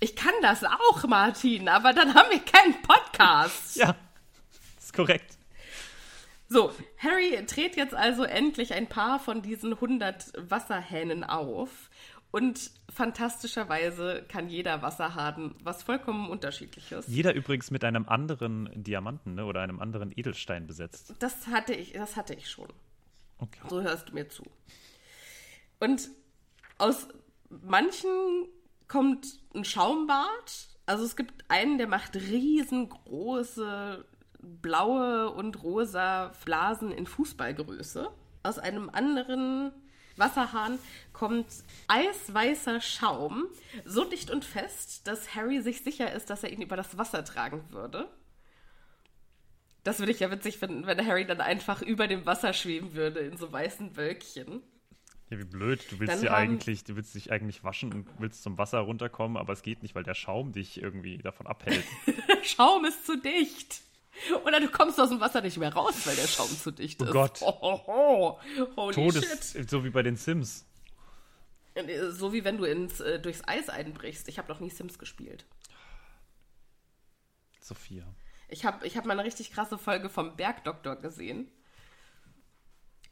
Ich kann das auch, Martin, aber dann haben wir keinen Podcast. Ja, ist korrekt. So, Harry dreht jetzt also endlich ein paar von diesen 100 Wasserhähnen auf Und fantastischerweise kann jeder Wasser haben, was vollkommen unterschiedliches. Jeder übrigens mit einem anderen Diamanten ne, oder einem anderen Edelstein besetzt. Das hatte ich, das hatte ich schon. Okay. So hörst du mir zu. Und aus manchen kommt ein Schaumbad. Also es gibt einen, der macht riesengroße blaue und rosa Blasen in Fußballgröße. Aus einem anderen Wasserhahn kommt eisweißer Schaum, so dicht und fest, dass Harry sich sicher ist, dass er ihn über das Wasser tragen würde. Das würde ich ja witzig finden, wenn Harry dann einfach über dem Wasser schweben würde in so weißen Wölkchen. Ja, wie blöd. Du willst haben- eigentlich, du willst dich eigentlich waschen und willst zum Wasser runterkommen, aber es geht nicht, weil der Schaum dich irgendwie davon abhält. Der <laughs> Schaum ist zu dicht. Oder du kommst aus dem Wasser nicht mehr raus, weil der Schaum zu dicht Oh ist. Gott. Ho, ho, ho. Holy Todes, shit. so wie bei den Sims. So wie wenn du ins, äh, durchs Eis einbrichst. Ich habe noch nie Sims gespielt. Sophia. Ich habe ich hab mal eine richtig krasse Folge vom Bergdoktor gesehen.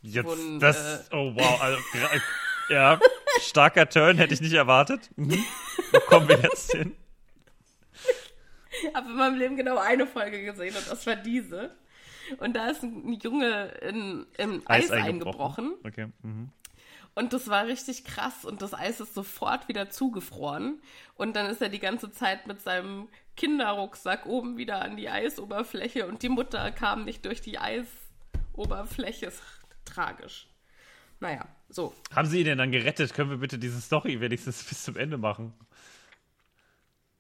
Jetzt, Von, das, oh wow, also, gra- ja, starker Turn, hätte ich nicht erwartet. Mhm. Wo kommen wir jetzt hin? Ich habe in meinem Leben genau eine Folge gesehen und das war diese. Und da ist ein Junge in, in Eis, eingebrochen. Okay. Mhm. Und das war richtig krass und das Eis ist sofort wieder zugefroren. Und dann ist er die ganze Zeit mit seinem Kinderrucksack oben wieder an die Eisoberfläche und die Mutter kam nicht durch die Eisoberfläche. Tragisch. Naja, so. Haben Sie ihn denn dann gerettet? Können wir bitte diese Story wenigstens bis zum Ende machen?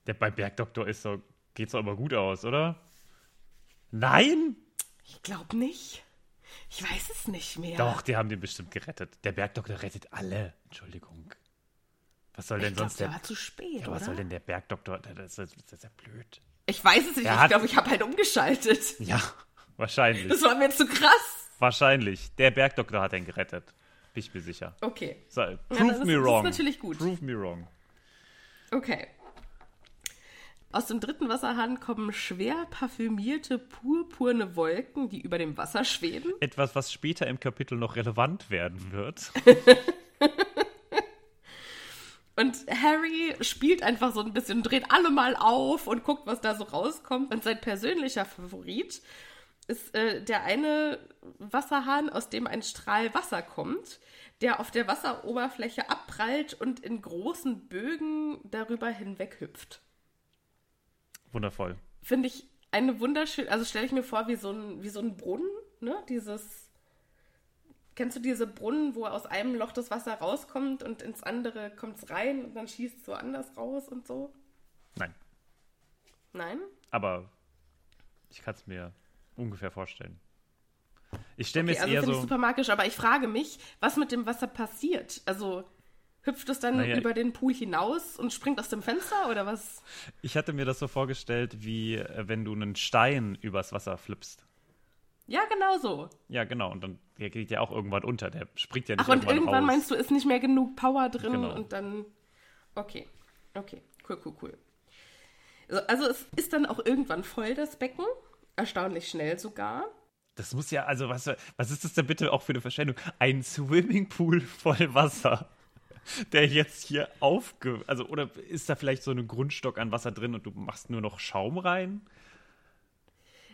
Der beim Bergdoktor ist so, geht's doch aber gut aus, oder? Nein? Ich glaube nicht. Ich weiß es nicht mehr. Doch, die haben den bestimmt gerettet. Der Bergdoktor rettet alle. Entschuldigung. Was soll denn ich sonst der der. war zu spät, Ja, was soll denn der Bergdoktor? Das ist, das ist ja blöd. Ich weiß es nicht. Er Ich glaube, ich habe halt umgeschaltet. Ja, wahrscheinlich. Das war mir zu krass. Wahrscheinlich. Der Bergdoktor hat ihn gerettet. Bin ich mir sicher. Okay. So, Ja, prove das ist- me das ist wrong. natürlich gut. Prove me wrong. Okay. Aus dem dritten Wasserhahn kommen schwer parfümierte, purpurne Wolken, die über dem Wasser schweben. Etwas, was später im Kapitel noch relevant werden wird. <laughs> Und Harry spielt einfach so ein bisschen, dreht alle mal auf und guckt, was da so rauskommt. Und sein persönlicher Favorit ist äh, der eine Wasserhahn, aus dem ein Strahl Wasser kommt, der auf der Wasseroberfläche abprallt und in großen Bögen darüber hinweg hüpft. Wundervoll. Finde ich eine wunderschöne, also stelle ich mir vor, wie so ein, wie so ein Brunnen, ne? Dieses. Kennst du diese Brunnen, wo aus einem Loch das Wasser rauskommt und ins andere kommt es rein und dann schießt es woanders raus und so? Nein. Nein? Aber ich kann es mir ungefähr vorstellen. Ich stelle mir Okay, jetzt also eher finde ich so. super magisch, aber ich frage mich, was mit dem Wasser passiert. Also hüpft es dann Naja, über den Pool hinaus und springt aus dem Fenster oder was? Ich hatte mir das so vorgestellt, wie äh, wenn du einen Stein übers Wasser flippst. Ja, genau so. Ja, genau. Und dann der geht ja auch irgendwann unter. Der springt ja nicht Ach, und irgendwann irgendwann meinst du, ist nicht mehr genug Power drin Genau. und dann. Okay, okay, cool, cool, cool. Also, also es ist dann auch irgendwann voll, das Becken. Erstaunlich schnell sogar. Das muss ja, also was, was ist das denn bitte auch für eine Verschwendung? Ein Swimmingpool voll Wasser, der jetzt hier aufge... Also, oder ist da vielleicht so ein Grundstock an Wasser drin und du machst nur noch Schaum rein?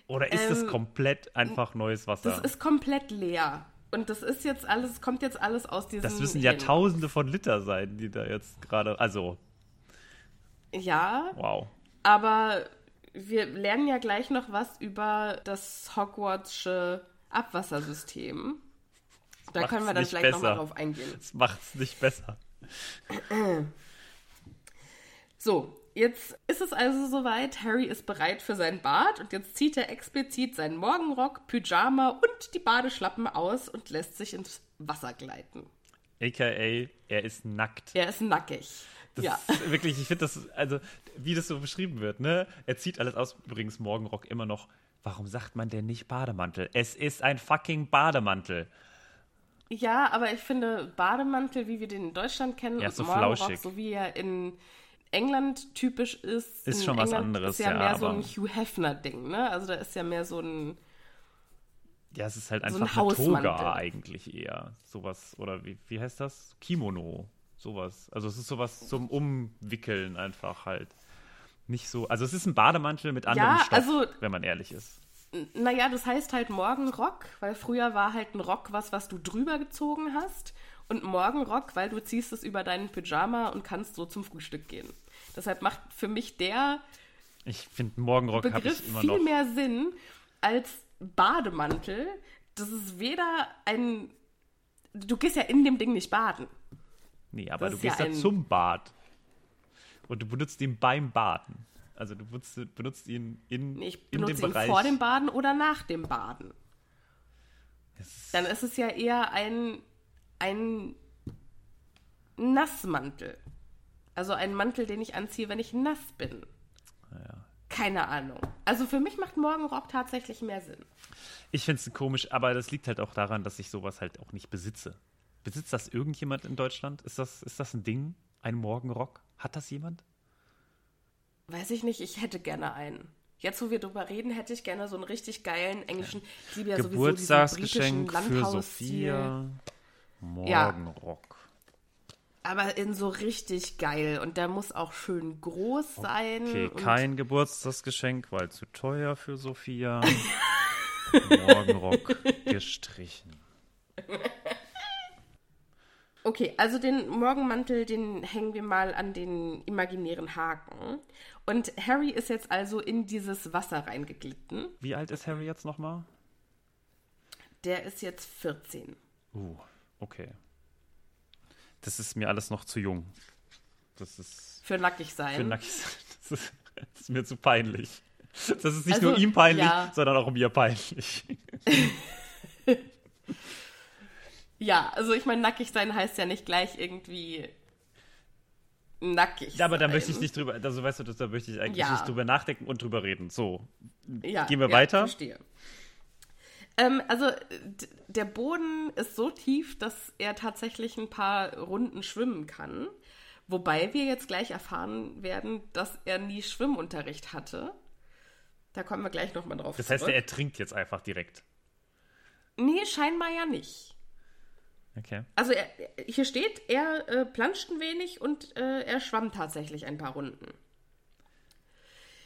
Oder ist das Ähm, komplett einfach neues Wasser? Das ist komplett leer. Und das ist jetzt alles, kommt jetzt alles aus diesem. Das müssen ja tausende von Liter sein, die da jetzt gerade... Also, Ja, wow. aber wir lernen ja gleich noch was über das Hogwartsche Abwassersystem. Da Macht's können wir dann vielleicht nochmal drauf eingehen. Das macht's nicht besser. <clears throat> So, jetzt ist es also soweit. Harry ist bereit für sein Bad und jetzt zieht er explizit seinen Morgenrock, Pyjama und die Badeschlappen aus und lässt sich ins Wasser gleiten. AKA, er ist nackt. Er ist nackig. Das ja. ist wirklich, ich finde das, also, wie das so beschrieben wird, ne? Er zieht alles aus. Übrigens, Morgenrock immer noch. Warum sagt man denn nicht Bademantel? Es ist ein fucking Bademantel. ja, aber ich finde Bademantel, wie wir den in Deutschland kennen, Ja, und so Morgenrock, flauschig. so wie er in England typisch ist. Ist in schon was England anderes, ist ja, ja, mehr so ein Hugh Hefner-Ding, ne? Also da ist ja mehr so ein. Ja, es ist halt So ein einfach eine. Toga eigentlich eher. Sowas, oder wie, wie heißt das? Kimono. Sowas. Also es ist sowas zum Umwickeln einfach halt. Nicht so. Also es ist ein Bademantel mit anderem Ja, Stoff, also- wenn man ehrlich ist. Naja, das heißt halt Morgenrock, weil früher war halt ein Rock was, was du drüber gezogen hast. Und Morgenrock, weil du ziehst es über deinen Pyjama und kannst so zum Frühstück gehen. Deshalb macht für mich der Ich finde, Morgenrock Begriff ich immer viel noch. mehr Sinn als Bademantel. Das ist weder ein. Du gehst ja in dem Ding nicht baden. Nee, aber Das du ist gehst ja ja ein- zum Bad. Und du benutzt ihn beim Baden. Also du benutzt, benutzt ihn in, Nee, Ich in dem benutze ihn Bereich. vor dem Baden oder nach dem Baden. Dann ist es ja eher ein, ein Nassmantel. Also ein Mantel, den ich anziehe, wenn ich nass bin. Keine Ahnung. Also für mich macht Morgenrock tatsächlich mehr Sinn. Ich finde es komisch, aber das liegt halt auch daran, dass ich sowas halt auch nicht besitze. Besitzt das irgendjemand in Deutschland? Ist das, ist das ein Ding? Ein Morgenrock? Hat das jemand? Weiß ich nicht, ich hätte gerne einen. Jetzt, wo wir drüber reden, hätte ich gerne so einen richtig geilen englischen. Ich liebe ja Geburtstagsgeschenk für. Sophia. Ja. Morgenrock. Aber in so richtig geil. Und der muss auch schön groß sein. Okay, kein Geburtstagsgeschenk, weil zu teuer für Sophia. <laughs> Morgenrock gestrichen. <laughs> Okay, also den Morgenmantel, den hängen wir mal an den imaginären Haken. Und Harry ist jetzt also in dieses Wasser reingeglitten. Wie alt ist Harry jetzt nochmal? Der ist jetzt 14. Uh, okay. Das ist mir alles noch zu jung. Das ist Für nackig sein. für nackig. <laughs> Das ist, das ist mir zu peinlich. Das ist nicht Also, nur ihm peinlich, ja. sondern auch mir peinlich. <laughs> <laughs> Ja, also ich meine, nackig sein heißt ja nicht gleich irgendwie nackig. Ja, aber da sein. möchte ich nicht drüber, also weißt du, da möchte ich eigentlich Ja. nicht drüber nachdenken und drüber reden. So, Ja, Gehen wir ja, weiter? Verstehe. Ähm, also der Boden ist so tief, dass er tatsächlich ein paar Runden schwimmen kann. Wobei wir jetzt gleich erfahren werden, dass er nie Schwimmunterricht hatte. Da kommen wir gleich nochmal drauf das heißt, zurück. er ertrinkt jetzt einfach direkt. Nee, scheinbar ja nicht. Okay. Also er, hier steht, er äh, planscht ein wenig und äh, er schwamm tatsächlich ein paar Runden.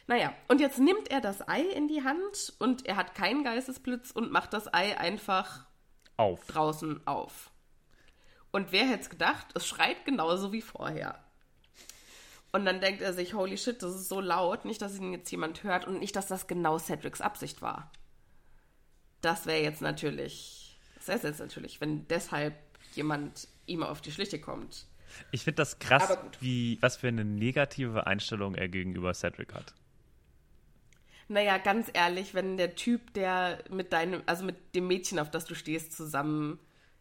Naja, und jetzt nimmt er das Ei in die Hand und er hat keinen Geistesblitz und macht das Ei einfach Auf. draußen auf. Und wer hätte es gedacht, es schreit genauso wie vorher. Und dann denkt er sich, holy shit, das ist so laut, nicht, dass ihn jetzt jemand hört und nicht, dass das genau Cedrics Absicht war. Das wäre jetzt natürlich, das wäre jetzt natürlich, wenn deshalb jemand ihm auf die Schliche kommt. Ich finde das krass, wie, was für eine negative Einstellung er gegenüber Cedric hat. Naja, ganz ehrlich, wenn der Typ, der mit deinem, also mit dem Mädchen, auf das du stehst, zusammen,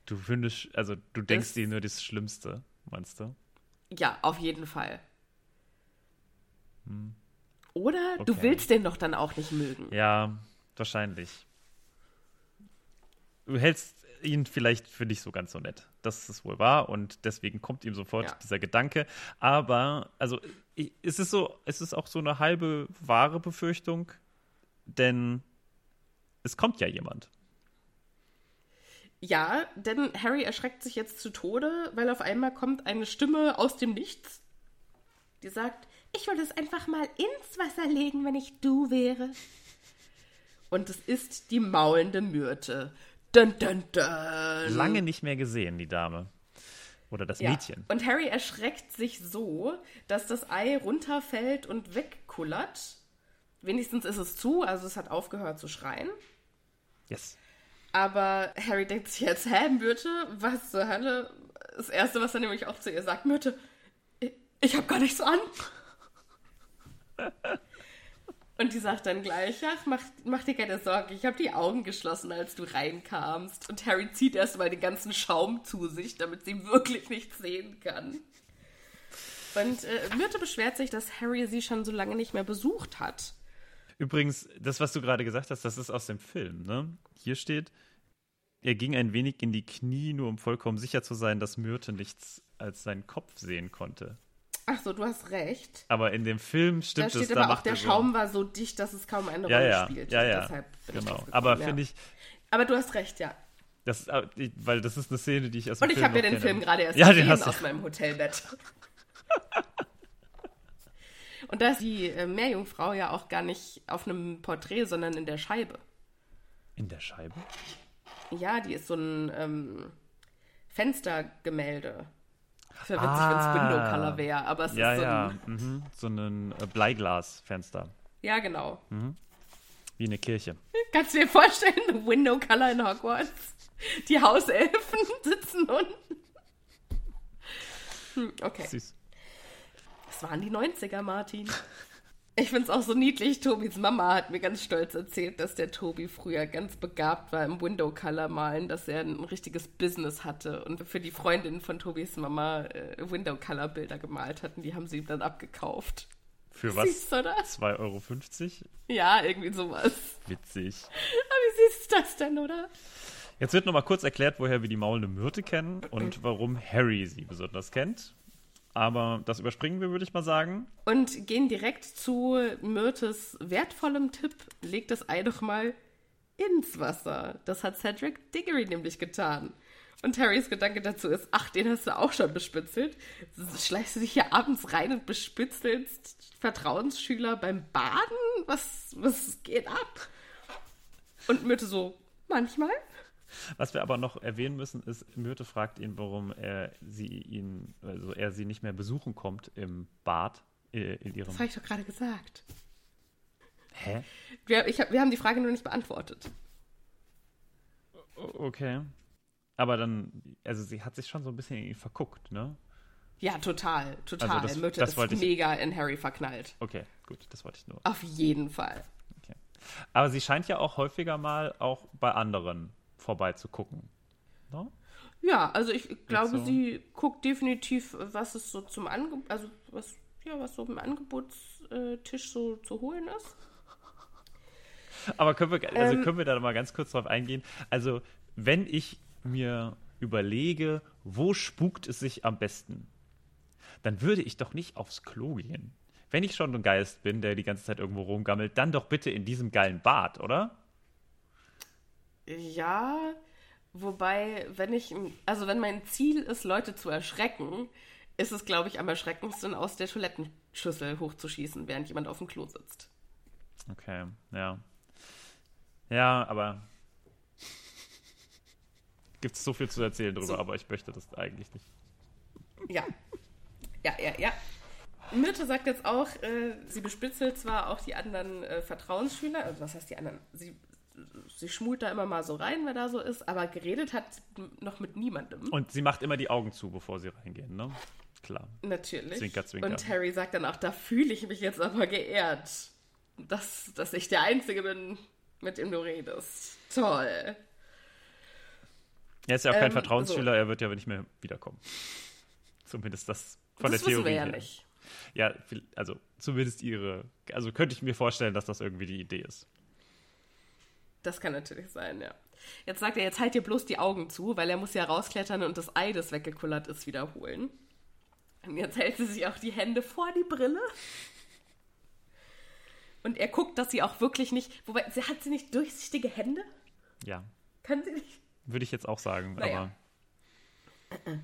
Du findest, also du denkst dir nur das Schlimmste, meinst du? ja, auf jeden Fall. Oder du Okay. willst den doch dann auch nicht mögen. Ja, wahrscheinlich. Du hältst ihn vielleicht für nicht so ganz so nett. Das ist wohl wahr und deswegen kommt ihm sofort Ja. dieser Gedanke. Aber, also, ich- es ist so, es ist auch so eine halbe wahre Befürchtung, denn es kommt ja jemand. Ja, denn Harry erschreckt sich jetzt zu Tode, weil auf einmal kommt eine Stimme aus dem Nichts, die sagt, ich würde es einfach mal ins Wasser legen, wenn ich du wäre. Und es ist die maulende Myrte. Dun, dun, dun. Lange nicht mehr gesehen, die Dame. Oder das Ja. Mädchen. Und Harry erschreckt sich so, dass das Ei runterfällt und wegkullert. Wenigstens ist es zu, also es hat aufgehört zu schreien. Yes. Aber Harry denkt sich jetzt, hä, Myrte, was zur Hölle? Das Erste, was er nämlich auch zu ihr sagt, Myrte, ich, ich hab gar nichts an. <laughs> Und die sagt dann gleich, ach, mach, mach dir keine Sorge, ich habe die Augen geschlossen, als du reinkamst. Und Harry zieht erstmal den ganzen Schaum zu sich, damit sie wirklich nichts sehen kann. Und äh, Myrte beschwert sich, dass Harry sie schon so lange nicht mehr besucht hat. Übrigens, das, was du gerade gesagt hast, das ist aus dem Film, ne? Hier steht, er ging ein wenig in die Knie, nur um vollkommen sicher zu sein, dass Myrte nichts als seinen Kopf sehen konnte. Ach so, du hast recht. Aber in dem Film Da stimmt es, steht da aber auch, macht der er so- Schaum war so dicht, dass es kaum eine ja, Rolle ja, spielt. ja, ja, Deshalb bin ich genau. drauf Aber finde ich, Aber du hast recht, ja. Das äh, ich- weil das ist eine Szene, die ich aus dem Und ich habe mir den kenne. Film gerade erst Ja, gesehen aus meinem Hotelbett. <laughs> Und da ist die äh, Meerjungfrau ja auch gar nicht auf einem Porträt, sondern in der Scheibe. In der Scheibe? Ja, die ist so ein ähm, Fenstergemälde. Das wäre witzig, Ah. wenn es Window Color wäre, aber es Ja, ist so ja. ein. Mhm. So ein äh, Bleiglasfenster. Ja, genau. Wie eine Kirche. <laughs> Kannst du dir vorstellen, <laughs> The Window Color in Hogwarts? Die Hauselfen <laughs> sitzen unten. Hm, okay. Süß. Das waren die 90er, Martin. Ich find's auch so niedlich. Tobis Mama hat mir ganz stolz erzählt, dass der Tobi früher ganz begabt war im Window Color malen, dass er ein richtiges Business hatte und für die Freundin von Tobis Mama äh, Window Color Bilder gemalt hatten. Die haben sie ihm dann abgekauft. Für was? Süß, oder? 2,50 Euro? Ja, irgendwie sowas. Witzig. Aber wie süß ist das denn, oder? Jetzt wird nochmal kurz erklärt, woher wir die maulende Myrte kennen und warum Harry sie besonders kennt. Aber das überspringen wir, würde ich mal sagen. Und gehen direkt zu Myrtes wertvollem Tipp. Legt das Ei doch mal ins Wasser. Das hat Cedric Diggory nämlich getan. Und Harrys Gedanke dazu ist, ach, den hast du auch schon bespitzelt. Schleichst du dich hier abends rein und bespitzelst Vertrauensschüler beim Baden? Was, was geht ab? Und Myrte so, manchmal. Was wir aber noch erwähnen müssen, ist, Myrte fragt ihn, warum er sie ihn, also er sie nicht mehr besuchen kommt im Bad, äh, in ihrem. Das habe ich doch gerade gesagt. Hä? Wir, ich wir haben die Frage nur nicht beantwortet. Okay. Aber dann, also sie hat sich schon so ein bisschen in ihn verguckt, ne? Ja, total, total. Also das- Myrte das ist mega in Harry verknallt. Okay, gut, das wollte ich nur. Auf jeden Fall. Okay. Aber sie scheint ja auch häufiger mal auch bei anderen vorbeizugucken. Ne? Ja, also ich glaube, so. sie guckt definitiv, was es so zum Angebot, also was, ja, was so im Angebotstisch so zu holen ist. Aber können wir, also Ähm, können wir da mal ganz kurz drauf eingehen? Also, wenn ich mir überlege, wo spukt es sich am besten, dann würde ich doch nicht aufs Klo gehen. Wenn ich schon ein Geist bin, der die ganze Zeit irgendwo rumgammelt, dann doch bitte in diesem geilen Bad, oder? Ja, wobei, wenn ich, also wenn mein Ziel ist, Leute zu erschrecken, ist es, glaube ich, am erschreckendsten, aus der Toilettenschüssel hochzuschießen, während jemand auf dem Klo sitzt. Okay, ja. Ja, aber gibt es so viel zu erzählen drüber, So. aber ich möchte das eigentlich nicht. Ja. Ja, ja, ja. Myrte sagt jetzt auch, äh, sie bespitzelt zwar auch die anderen äh, Vertrauensschüler, also was heißt die anderen? Sie, sie schmult da immer mal so rein, wer da so ist, aber geredet hat noch mit niemandem. Und sie macht immer die Augen zu, bevor sie reingehen, ne? Klar. Natürlich. Zwinker, zwinker. Und Harry sagt dann auch, da fühle ich mich jetzt aber geehrt, dass, dass ich der Einzige bin, mit dem du redest. Toll. Er ist ja auch kein Ähm, Vertrauensschüler, er wird ja nicht mehr wiederkommen. Zumindest das von das der Theorie wissen wir ja her. nicht. Ja, also zumindest ihre, also könnte ich mir vorstellen, dass das irgendwie die Idee ist. Das kann natürlich sein, ja. Jetzt sagt er, jetzt halt dir bloß die Augen zu, weil er muss ja rausklettern und das Ei, das weggekullert ist, wiederholen. Und jetzt hält sie sich auch die Hände vor die Brille. Und er guckt, dass sie auch wirklich nicht. Wobei, sie hat sie nicht durchsichtige Hände? Ja, Kann sie nicht? würde ich jetzt auch sagen, Naja. aber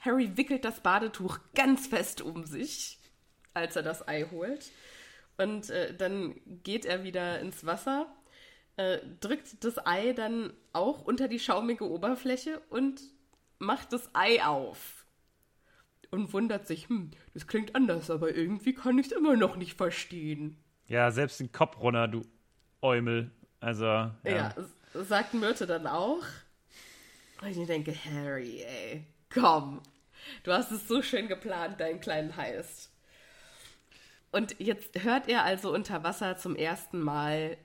Harry wickelt das Badetuch ganz fest um sich, als er das Ei holt. Und äh, dann geht er wieder ins Wasser, äh, drückt das Ei dann auch unter die schaumige Oberfläche und macht das Ei auf. Und wundert sich, hm, das klingt anders, aber irgendwie kann ich es immer noch nicht verstehen. ja, selbst den Kopf runter, du Eumel. Also, ja. Ja, sagt Myrte dann auch. Und ich denke, Harry, ey, komm. Du hast es so schön geplant, deinen kleinen Heist. Und jetzt hört er also unter Wasser zum ersten Mal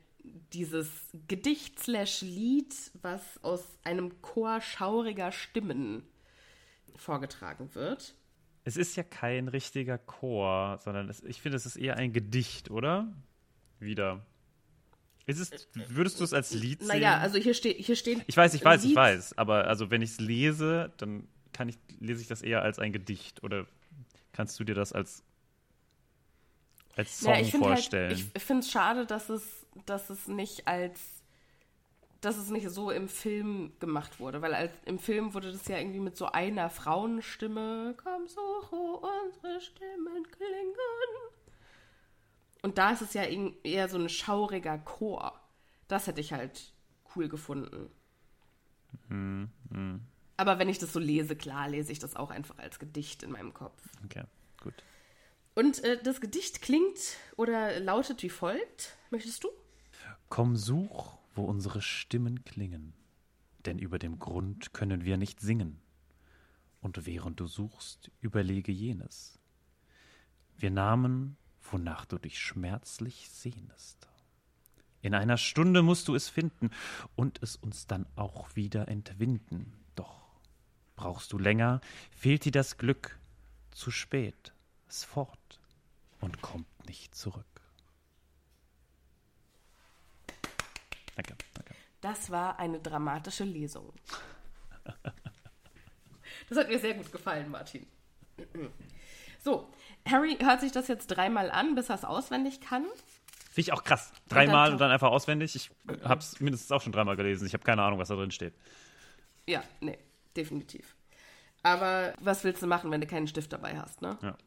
dieses Gedicht slash Lied, was aus einem Chor schauriger Stimmen vorgetragen wird. Es ist ja kein richtiger Chor, sondern es, ich finde, es ist eher ein Gedicht, oder? Wieder. Ist es, würdest du es als Lied sehen? Naja, also hier, ste hier stehen. Ich weiß, ich weiß, ich Lied- weiß. Aber also wenn ich es lese, dann kann ich, lese ich das eher als ein Gedicht. Oder kannst du dir das als, als Song Ja, ich finde halt, vorstellen? ich finde es schade, dass es, dass es nicht als dass es nicht so im Film gemacht wurde, weil als, im Film wurde das ja irgendwie mit so einer Frauenstimme, komm so, unsere Stimmen klingen. Und da ist es ja eher so ein schauriger Chor. Das hätte ich halt cool gefunden. Hm, hm. Aber wenn ich das so lese, klar, lese ich das auch einfach als Gedicht in meinem Kopf. Okay, gut. Und äh, das Gedicht klingt oder lautet wie folgt. Möchtest du? Komm, such, wo unsere Stimmen klingen, denn über dem Grund können wir nicht singen. Und während du suchst, überlege jenes. Wir nahmen, wonach du dich schmerzlich sehnest. In einer Stunde musst du es finden und es uns dann auch wieder entwinden. Doch brauchst du länger, fehlt dir das Glück, zu spät, es fort und kommt nicht zurück. Danke, danke. Das war eine dramatische Lesung. Das hat mir sehr gut gefallen, Martin. So, Harry hört sich das jetzt dreimal an, bis er es auswendig kann. Finde ich auch krass. Dreimal und dann einfach auswendig. Ich habe es mindestens auch schon dreimal gelesen. Ich habe keine Ahnung, was da drin steht. Ja, nee, definitiv. Aber was willst du machen, wenn du keinen Stift dabei hast, ne? Ja.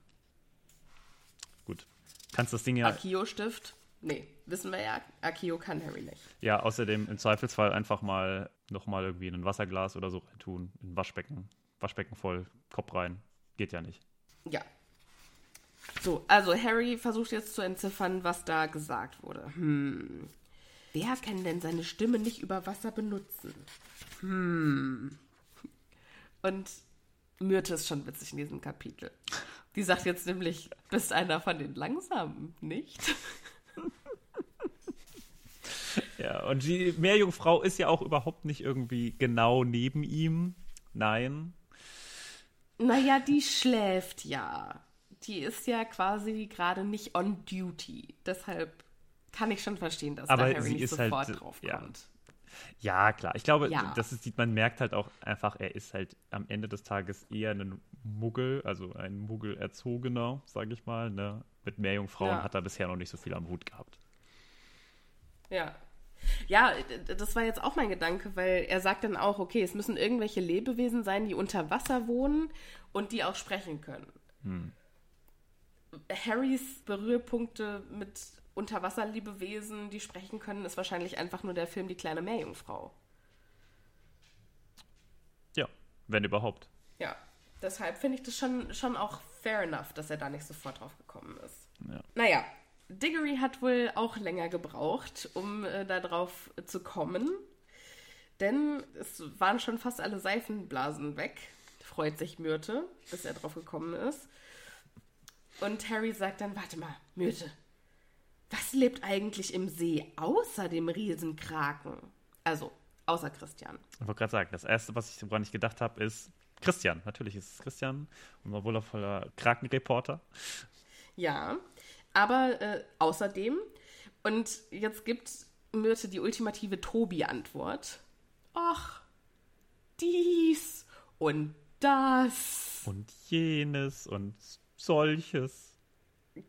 Gut. Kannst das Ding ja. Akio-Stift? Nee, wissen wir ja, Akio kann Harry nicht. Ja, außerdem im Zweifelsfall einfach mal nochmal irgendwie in ein Wasserglas oder so reintun, in ein Waschbecken. Waschbecken voll, Kopf rein. Geht ja nicht. Ja. So, also Harry versucht jetzt zu entziffern, was da gesagt wurde. Hm. Wer kann denn seine Stimme nicht über Wasser benutzen? Hm. Und Myrte ist schon witzig in diesem Kapitel. Die sagt jetzt nämlich, bist einer von den Langsamen, nicht? <laughs> Ja, und die Meerjungfrau ist ja auch überhaupt nicht irgendwie genau neben ihm. Nein. Naja, die schläft ja. Die ist ja quasi gerade nicht on duty. Deshalb kann ich schon verstehen, dass Aber da Harry sie nicht ist sofort halt, drauf ja. kommt. Ja, klar. Ich glaube, Ja. das ist, man merkt halt auch einfach, er ist halt am Ende des Tages eher ein Muggel, also ein Muggel-Erzogener, sage ich mal. Ne? Mit Meerjungfrauen Ja. hat er bisher noch nicht so viel am Hut gehabt. Ja. Ja, das war jetzt auch mein Gedanke, weil er sagt dann auch, okay, es müssen irgendwelche Lebewesen sein, die unter Wasser wohnen und die auch sprechen können. Harrys Berührpunkte mit Unterwasserlebewesen, die sprechen können, ist wahrscheinlich einfach nur der Film Die kleine Meerjungfrau. Ja, wenn überhaupt. Ja, deshalb finde ich das schon, schon auch fair enough, dass er da nicht sofort drauf gekommen ist. Ja. Naja, Diggory hat wohl auch länger gebraucht, um äh, da drauf zu kommen. Denn es waren schon fast alle Seifenblasen weg. Freut sich Myrte, bis er drauf gekommen ist. Und Harry sagt dann: Warte mal, Myrte, was lebt eigentlich im See außer dem Riesenkraken? Also, außer Christian. Ich wollte gerade sagen, das Erste, was ich, woran ich gedacht habe, ist Christian. Natürlich ist es Christian, unser wundervoller Krakenreporter. Ja, aber äh, außerdem, und jetzt gibt Myrte die ultimative Tobi-Antwort. Ach, dies und das. Und jenes und solches.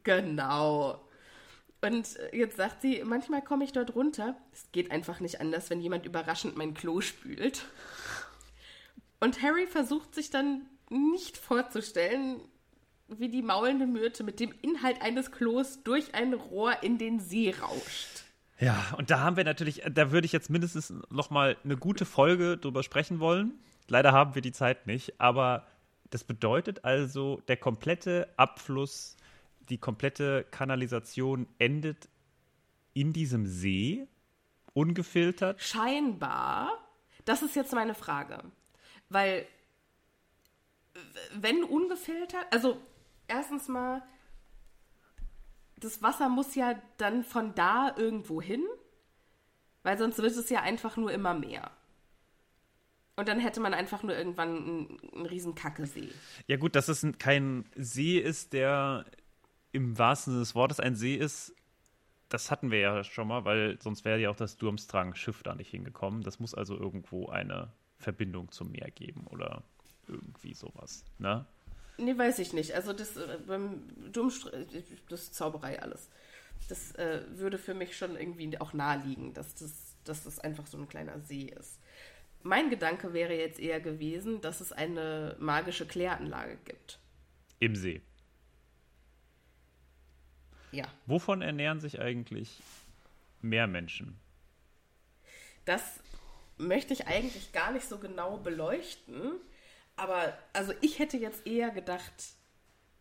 Genau. Und jetzt sagt sie, manchmal komme ich dort runter. Es geht einfach nicht anders, wenn jemand überraschend mein Klo spült. Und Harry versucht sich dann nicht vorzustellen, wie die maulende Myrte mit dem Inhalt eines Klos durch ein Rohr in den See rauscht. Ja, und da haben wir natürlich, da würde ich jetzt mindestens noch mal eine gute Folge drüber sprechen wollen. Leider haben wir die Zeit nicht, aber das bedeutet also, der komplette Abfluss, die komplette Kanalisation endet in diesem See, ungefiltert. Scheinbar, das ist jetzt meine Frage. Weil, wenn ungefiltert, also erstens mal, das Wasser muss ja dann von da irgendwo hin, weil sonst wird es ja einfach nur immer mehr. Und dann hätte man einfach nur irgendwann einen, einen riesen Kackesee. Ja gut, dass es ein- kein See ist, der im wahrsten Sinne des Wortes ein See ist, das hatten wir ja schon mal, weil sonst wäre ja auch das Durmstrang-Schiff da nicht hingekommen. Das muss also irgendwo eine Verbindung zum Meer geben oder irgendwie sowas, ne? Nee, weiß ich nicht. Also das äh, beim Dummstr das ist Zauberei alles. Das äh, würde für mich schon irgendwie auch naheliegen, dass das dass es einfach so ein kleiner See ist. Mein Gedanke wäre jetzt eher gewesen, dass es eine magische Kläranlage gibt. Im See. Ja. Wovon ernähren sich eigentlich mehr Menschen? Das möchte ich eigentlich gar nicht so genau beleuchten. Aber also ich hätte jetzt eher gedacht,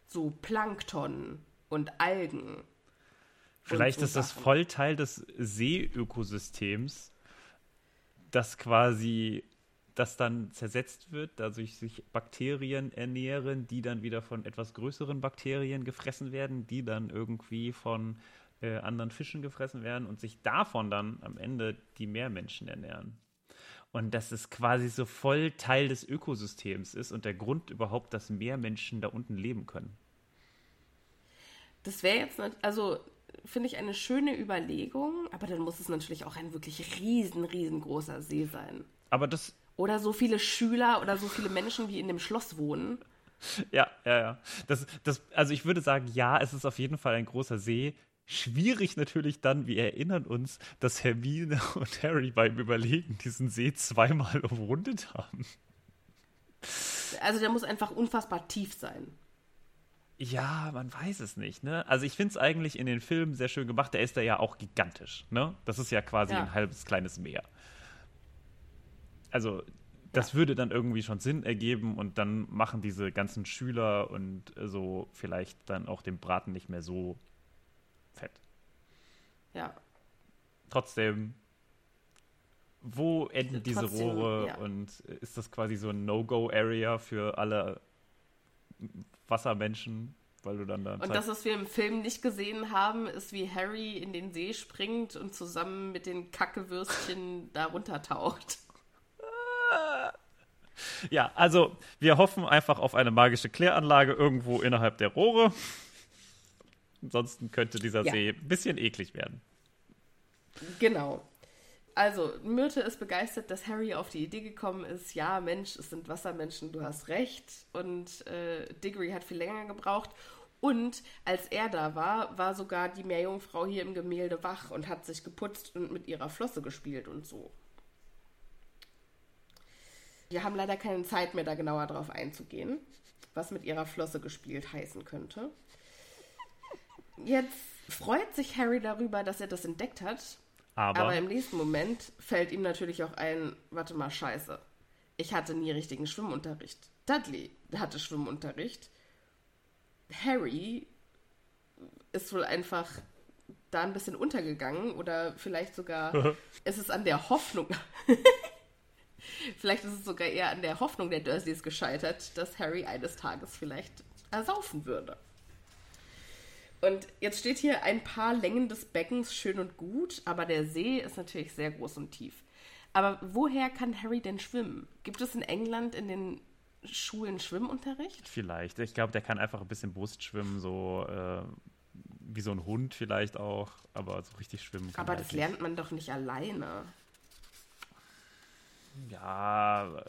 so Plankton und Algen. und Vielleicht so ist das Sachen. voll Teil des Seeökosystems, das quasi, das dann zersetzt wird, dadurch sich Bakterien ernähren, die dann wieder von etwas größeren Bakterien gefressen werden, die dann irgendwie von äh, anderen Fischen gefressen werden und sich davon dann am Ende die Meermenschen ernähren. Und dass es quasi so voll Teil des Ökosystems ist und der Grund überhaupt, dass Meermenschen da unten leben können. Das wäre jetzt, also finde ich eine schöne Überlegung, aber dann muss es natürlich auch ein wirklich riesen, riesengroßer See sein. Aber das Oder so viele Schüler oder so viele Menschen, wie in dem Schloss wohnen. Ja, ja, ja. Das, das, also ich würde sagen, ja, es ist auf jeden Fall ein großer See. Schwierig natürlich dann, wir erinnern uns, dass Hermine <laughs> und Harry beim Überlegen diesen See zweimal umrundet haben. Also der muss einfach unfassbar tief sein. Ja, man weiß es nicht, ne? Also ich finde es eigentlich in den Filmen sehr schön gemacht. Der ist da ja auch gigantisch, ne? Das ist ja quasi Ja. ein halbes kleines Meer. Also das würde dann irgendwie schon Sinn ergeben und dann machen diese ganzen Schüler und so vielleicht dann auch den Braten nicht mehr so fett. Ja. Trotzdem, wo enden diese Trotzdem, Rohre ja. und ist das quasi so ein No-Go-Area für alle Wassermenschen, weil du dann da Und das, was wir im Film nicht gesehen haben, ist, wie Harry in den See springt und zusammen mit den Kackewürstchen <laughs> da runtertaucht. Ja, also wir hoffen einfach auf eine magische Kläranlage irgendwo innerhalb der Rohre. Ansonsten könnte dieser Ja. See ein bisschen eklig werden. Genau. Also, Myrte ist begeistert, dass Harry auf die Idee gekommen ist, ja, Mensch, es sind Wassermenschen, du hast recht. Und äh, Diggory hat viel länger gebraucht. Und als er da war, war sogar die Meerjungfrau hier im Gemälde wach und hat sich geputzt und mit ihrer Flosse gespielt und so. Wir haben leider keine Zeit mehr, da genauer drauf einzugehen, was mit ihrer Flosse gespielt heißen könnte. Jetzt freut sich Harry darüber, dass er das entdeckt hat, Aber, aber im nächsten Moment fällt ihm natürlich auch ein, warte mal, scheiße. Ich hatte nie richtigen Schwimmunterricht. Dudley hatte Schwimmunterricht. Harry ist wohl einfach da ein bisschen untergegangen oder vielleicht sogar <laughs> ist es an der Hoffnung. <laughs> vielleicht ist es sogar eher an der Hoffnung der Dursleys gescheitert, dass Harry eines Tages vielleicht ersaufen würde. Und jetzt steht hier ein paar Längen des Beckens schön und gut, aber der See ist natürlich sehr groß und tief. Aber woher kann Harry denn schwimmen? Gibt es in England in den Schulen Schwimmunterricht? vielleicht. Ich glaube, der kann einfach ein bisschen Brust schwimmen, so äh, wie so ein Hund vielleicht auch. Aber so richtig schwimmen kann Aber er das halt lernt man doch nicht alleine. Ja,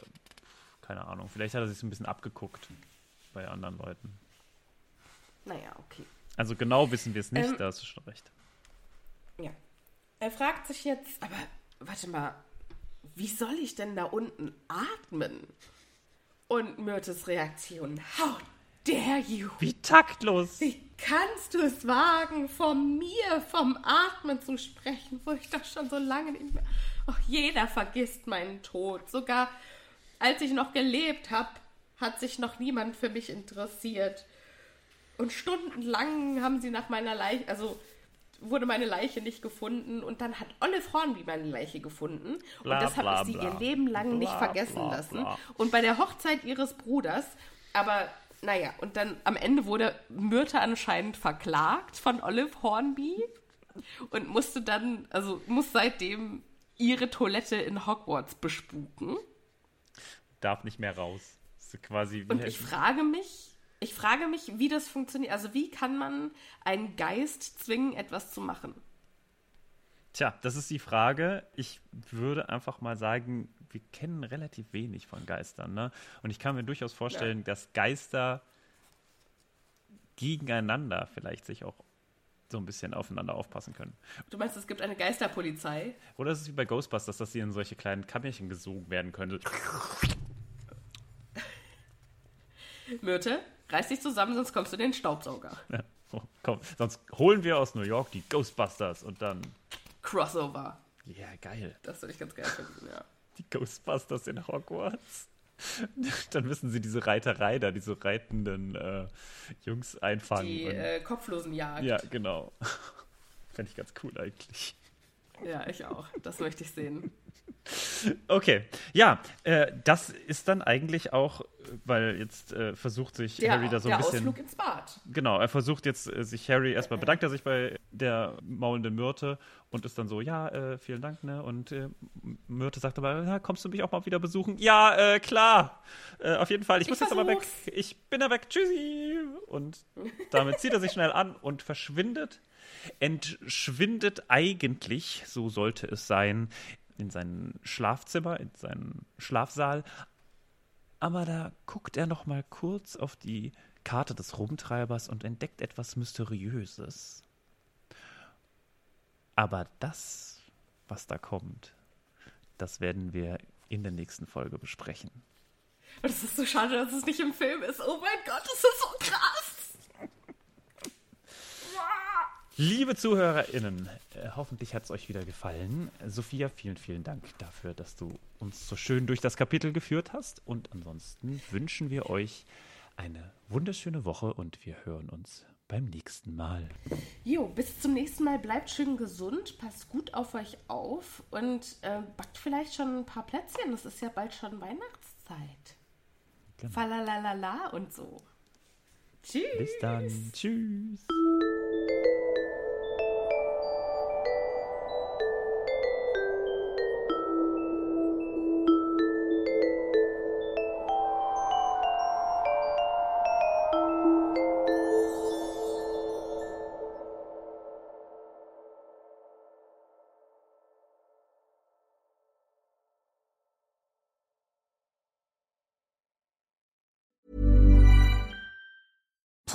keine Ahnung. Vielleicht hat er sich so ein bisschen abgeguckt bei anderen Leuten. Naja, okay. Also genau wissen wir es nicht, Ähm, da hast du schon recht. Ja. Er fragt sich jetzt, aber warte mal, wie soll ich denn da unten atmen? Und Myrtes Reaktion, how dare you? Wie taktlos! Wie kannst du es wagen, von mir, vom Atmen zu sprechen, wo ich doch schon so lange nicht mehr. Ach, jeder vergisst meinen Tod. Sogar als ich noch gelebt habe, hat sich noch niemand für mich interessiert. Und stundenlang haben sie nach meiner Leiche, also wurde meine Leiche nicht gefunden und dann hat Olive Hornby meine Leiche gefunden Bla, und das habe ich sie bla. ihr Leben lang nicht Bla, vergessen bla, lassen. Und bei der Hochzeit ihres Bruders, aber naja, und dann am Ende wurde Myrte anscheinend verklagt von Olive Hornby und musste dann, also muss seitdem ihre Toilette in Hogwarts bespuken. Darf nicht mehr raus. Quasi Und ich frage mich, ich frage mich, wie das funktioniert. Also wie kann man einen Geist zwingen, etwas zu machen? Tja, das ist die Frage. Ich würde einfach mal sagen, wir kennen relativ wenig von Geistern. Ne? Und ich kann mir durchaus vorstellen, dass Geister gegeneinander vielleicht sich auch so ein bisschen aufeinander aufpassen können. Du meinst, es gibt eine Geisterpolizei? Oder ist es wie bei Ghostbusters, dass sie in solche kleinen Kammerchen gesogen werden können? <laughs> Myrte, reiß dich zusammen, sonst kommst du in den Staubsauger. Ja. Oh, komm, sonst holen wir aus New York die Ghostbusters und dann. Crossover. Ja, geil. Das würde ich ganz geil finden, ja. Die Ghostbusters in Hogwarts. <laughs> Dann müssen sie diese Reiterei da, diese reitenden äh, Jungs einfangen. Die äh, Kopflosenjagd. ja, genau. <laughs> Fände ich ganz cool eigentlich. Ja, ich auch. Das möchte ich sehen. Okay, ja, äh, das ist dann eigentlich auch, weil jetzt äh, versucht sich Der, Harry da so ein der bisschen. Ausflug ins Bad. Genau, er versucht jetzt äh, sich Harry, erstmal bedankt er sich bei der maulenden Myrte und ist dann so, ja, äh, vielen Dank, ne? Und äh, Myrte sagt aber, ja, kommst du mich auch mal wieder besuchen? Ja, äh, klar, auf jeden Fall, ich muss jetzt aber weg. versuch's. Ich bin da weg, tschüssi. Und damit zieht er sich schnell an und verschwindet. Entschwindet eigentlich, so sollte es sein, in sein Schlafzimmer, in seinen Schlafsaal. Aber da guckt er noch mal kurz auf die Karte des Rumtreibers und entdeckt etwas Mysteriöses. Aber das, was da kommt, das werden wir in der nächsten Folge besprechen. Es ist so schade, dass es nicht im Film ist. Oh mein Gott, das ist so krass. Liebe ZuhörerInnen, äh, hoffentlich hat es euch wieder gefallen. Sophia, vielen, vielen Dank dafür, dass du uns so schön durch das Kapitel geführt hast. Und ansonsten wünschen wir euch eine wunderschöne Woche und wir hören uns beim nächsten Mal. Jo, bis zum nächsten Mal. Bleibt schön gesund, passt gut auf euch auf und äh, backt vielleicht schon ein paar Plätzchen. Es ist ja bald schon Weihnachtszeit. Genau. Falalalala und so. Tschüss. Bis dann. Tschüss.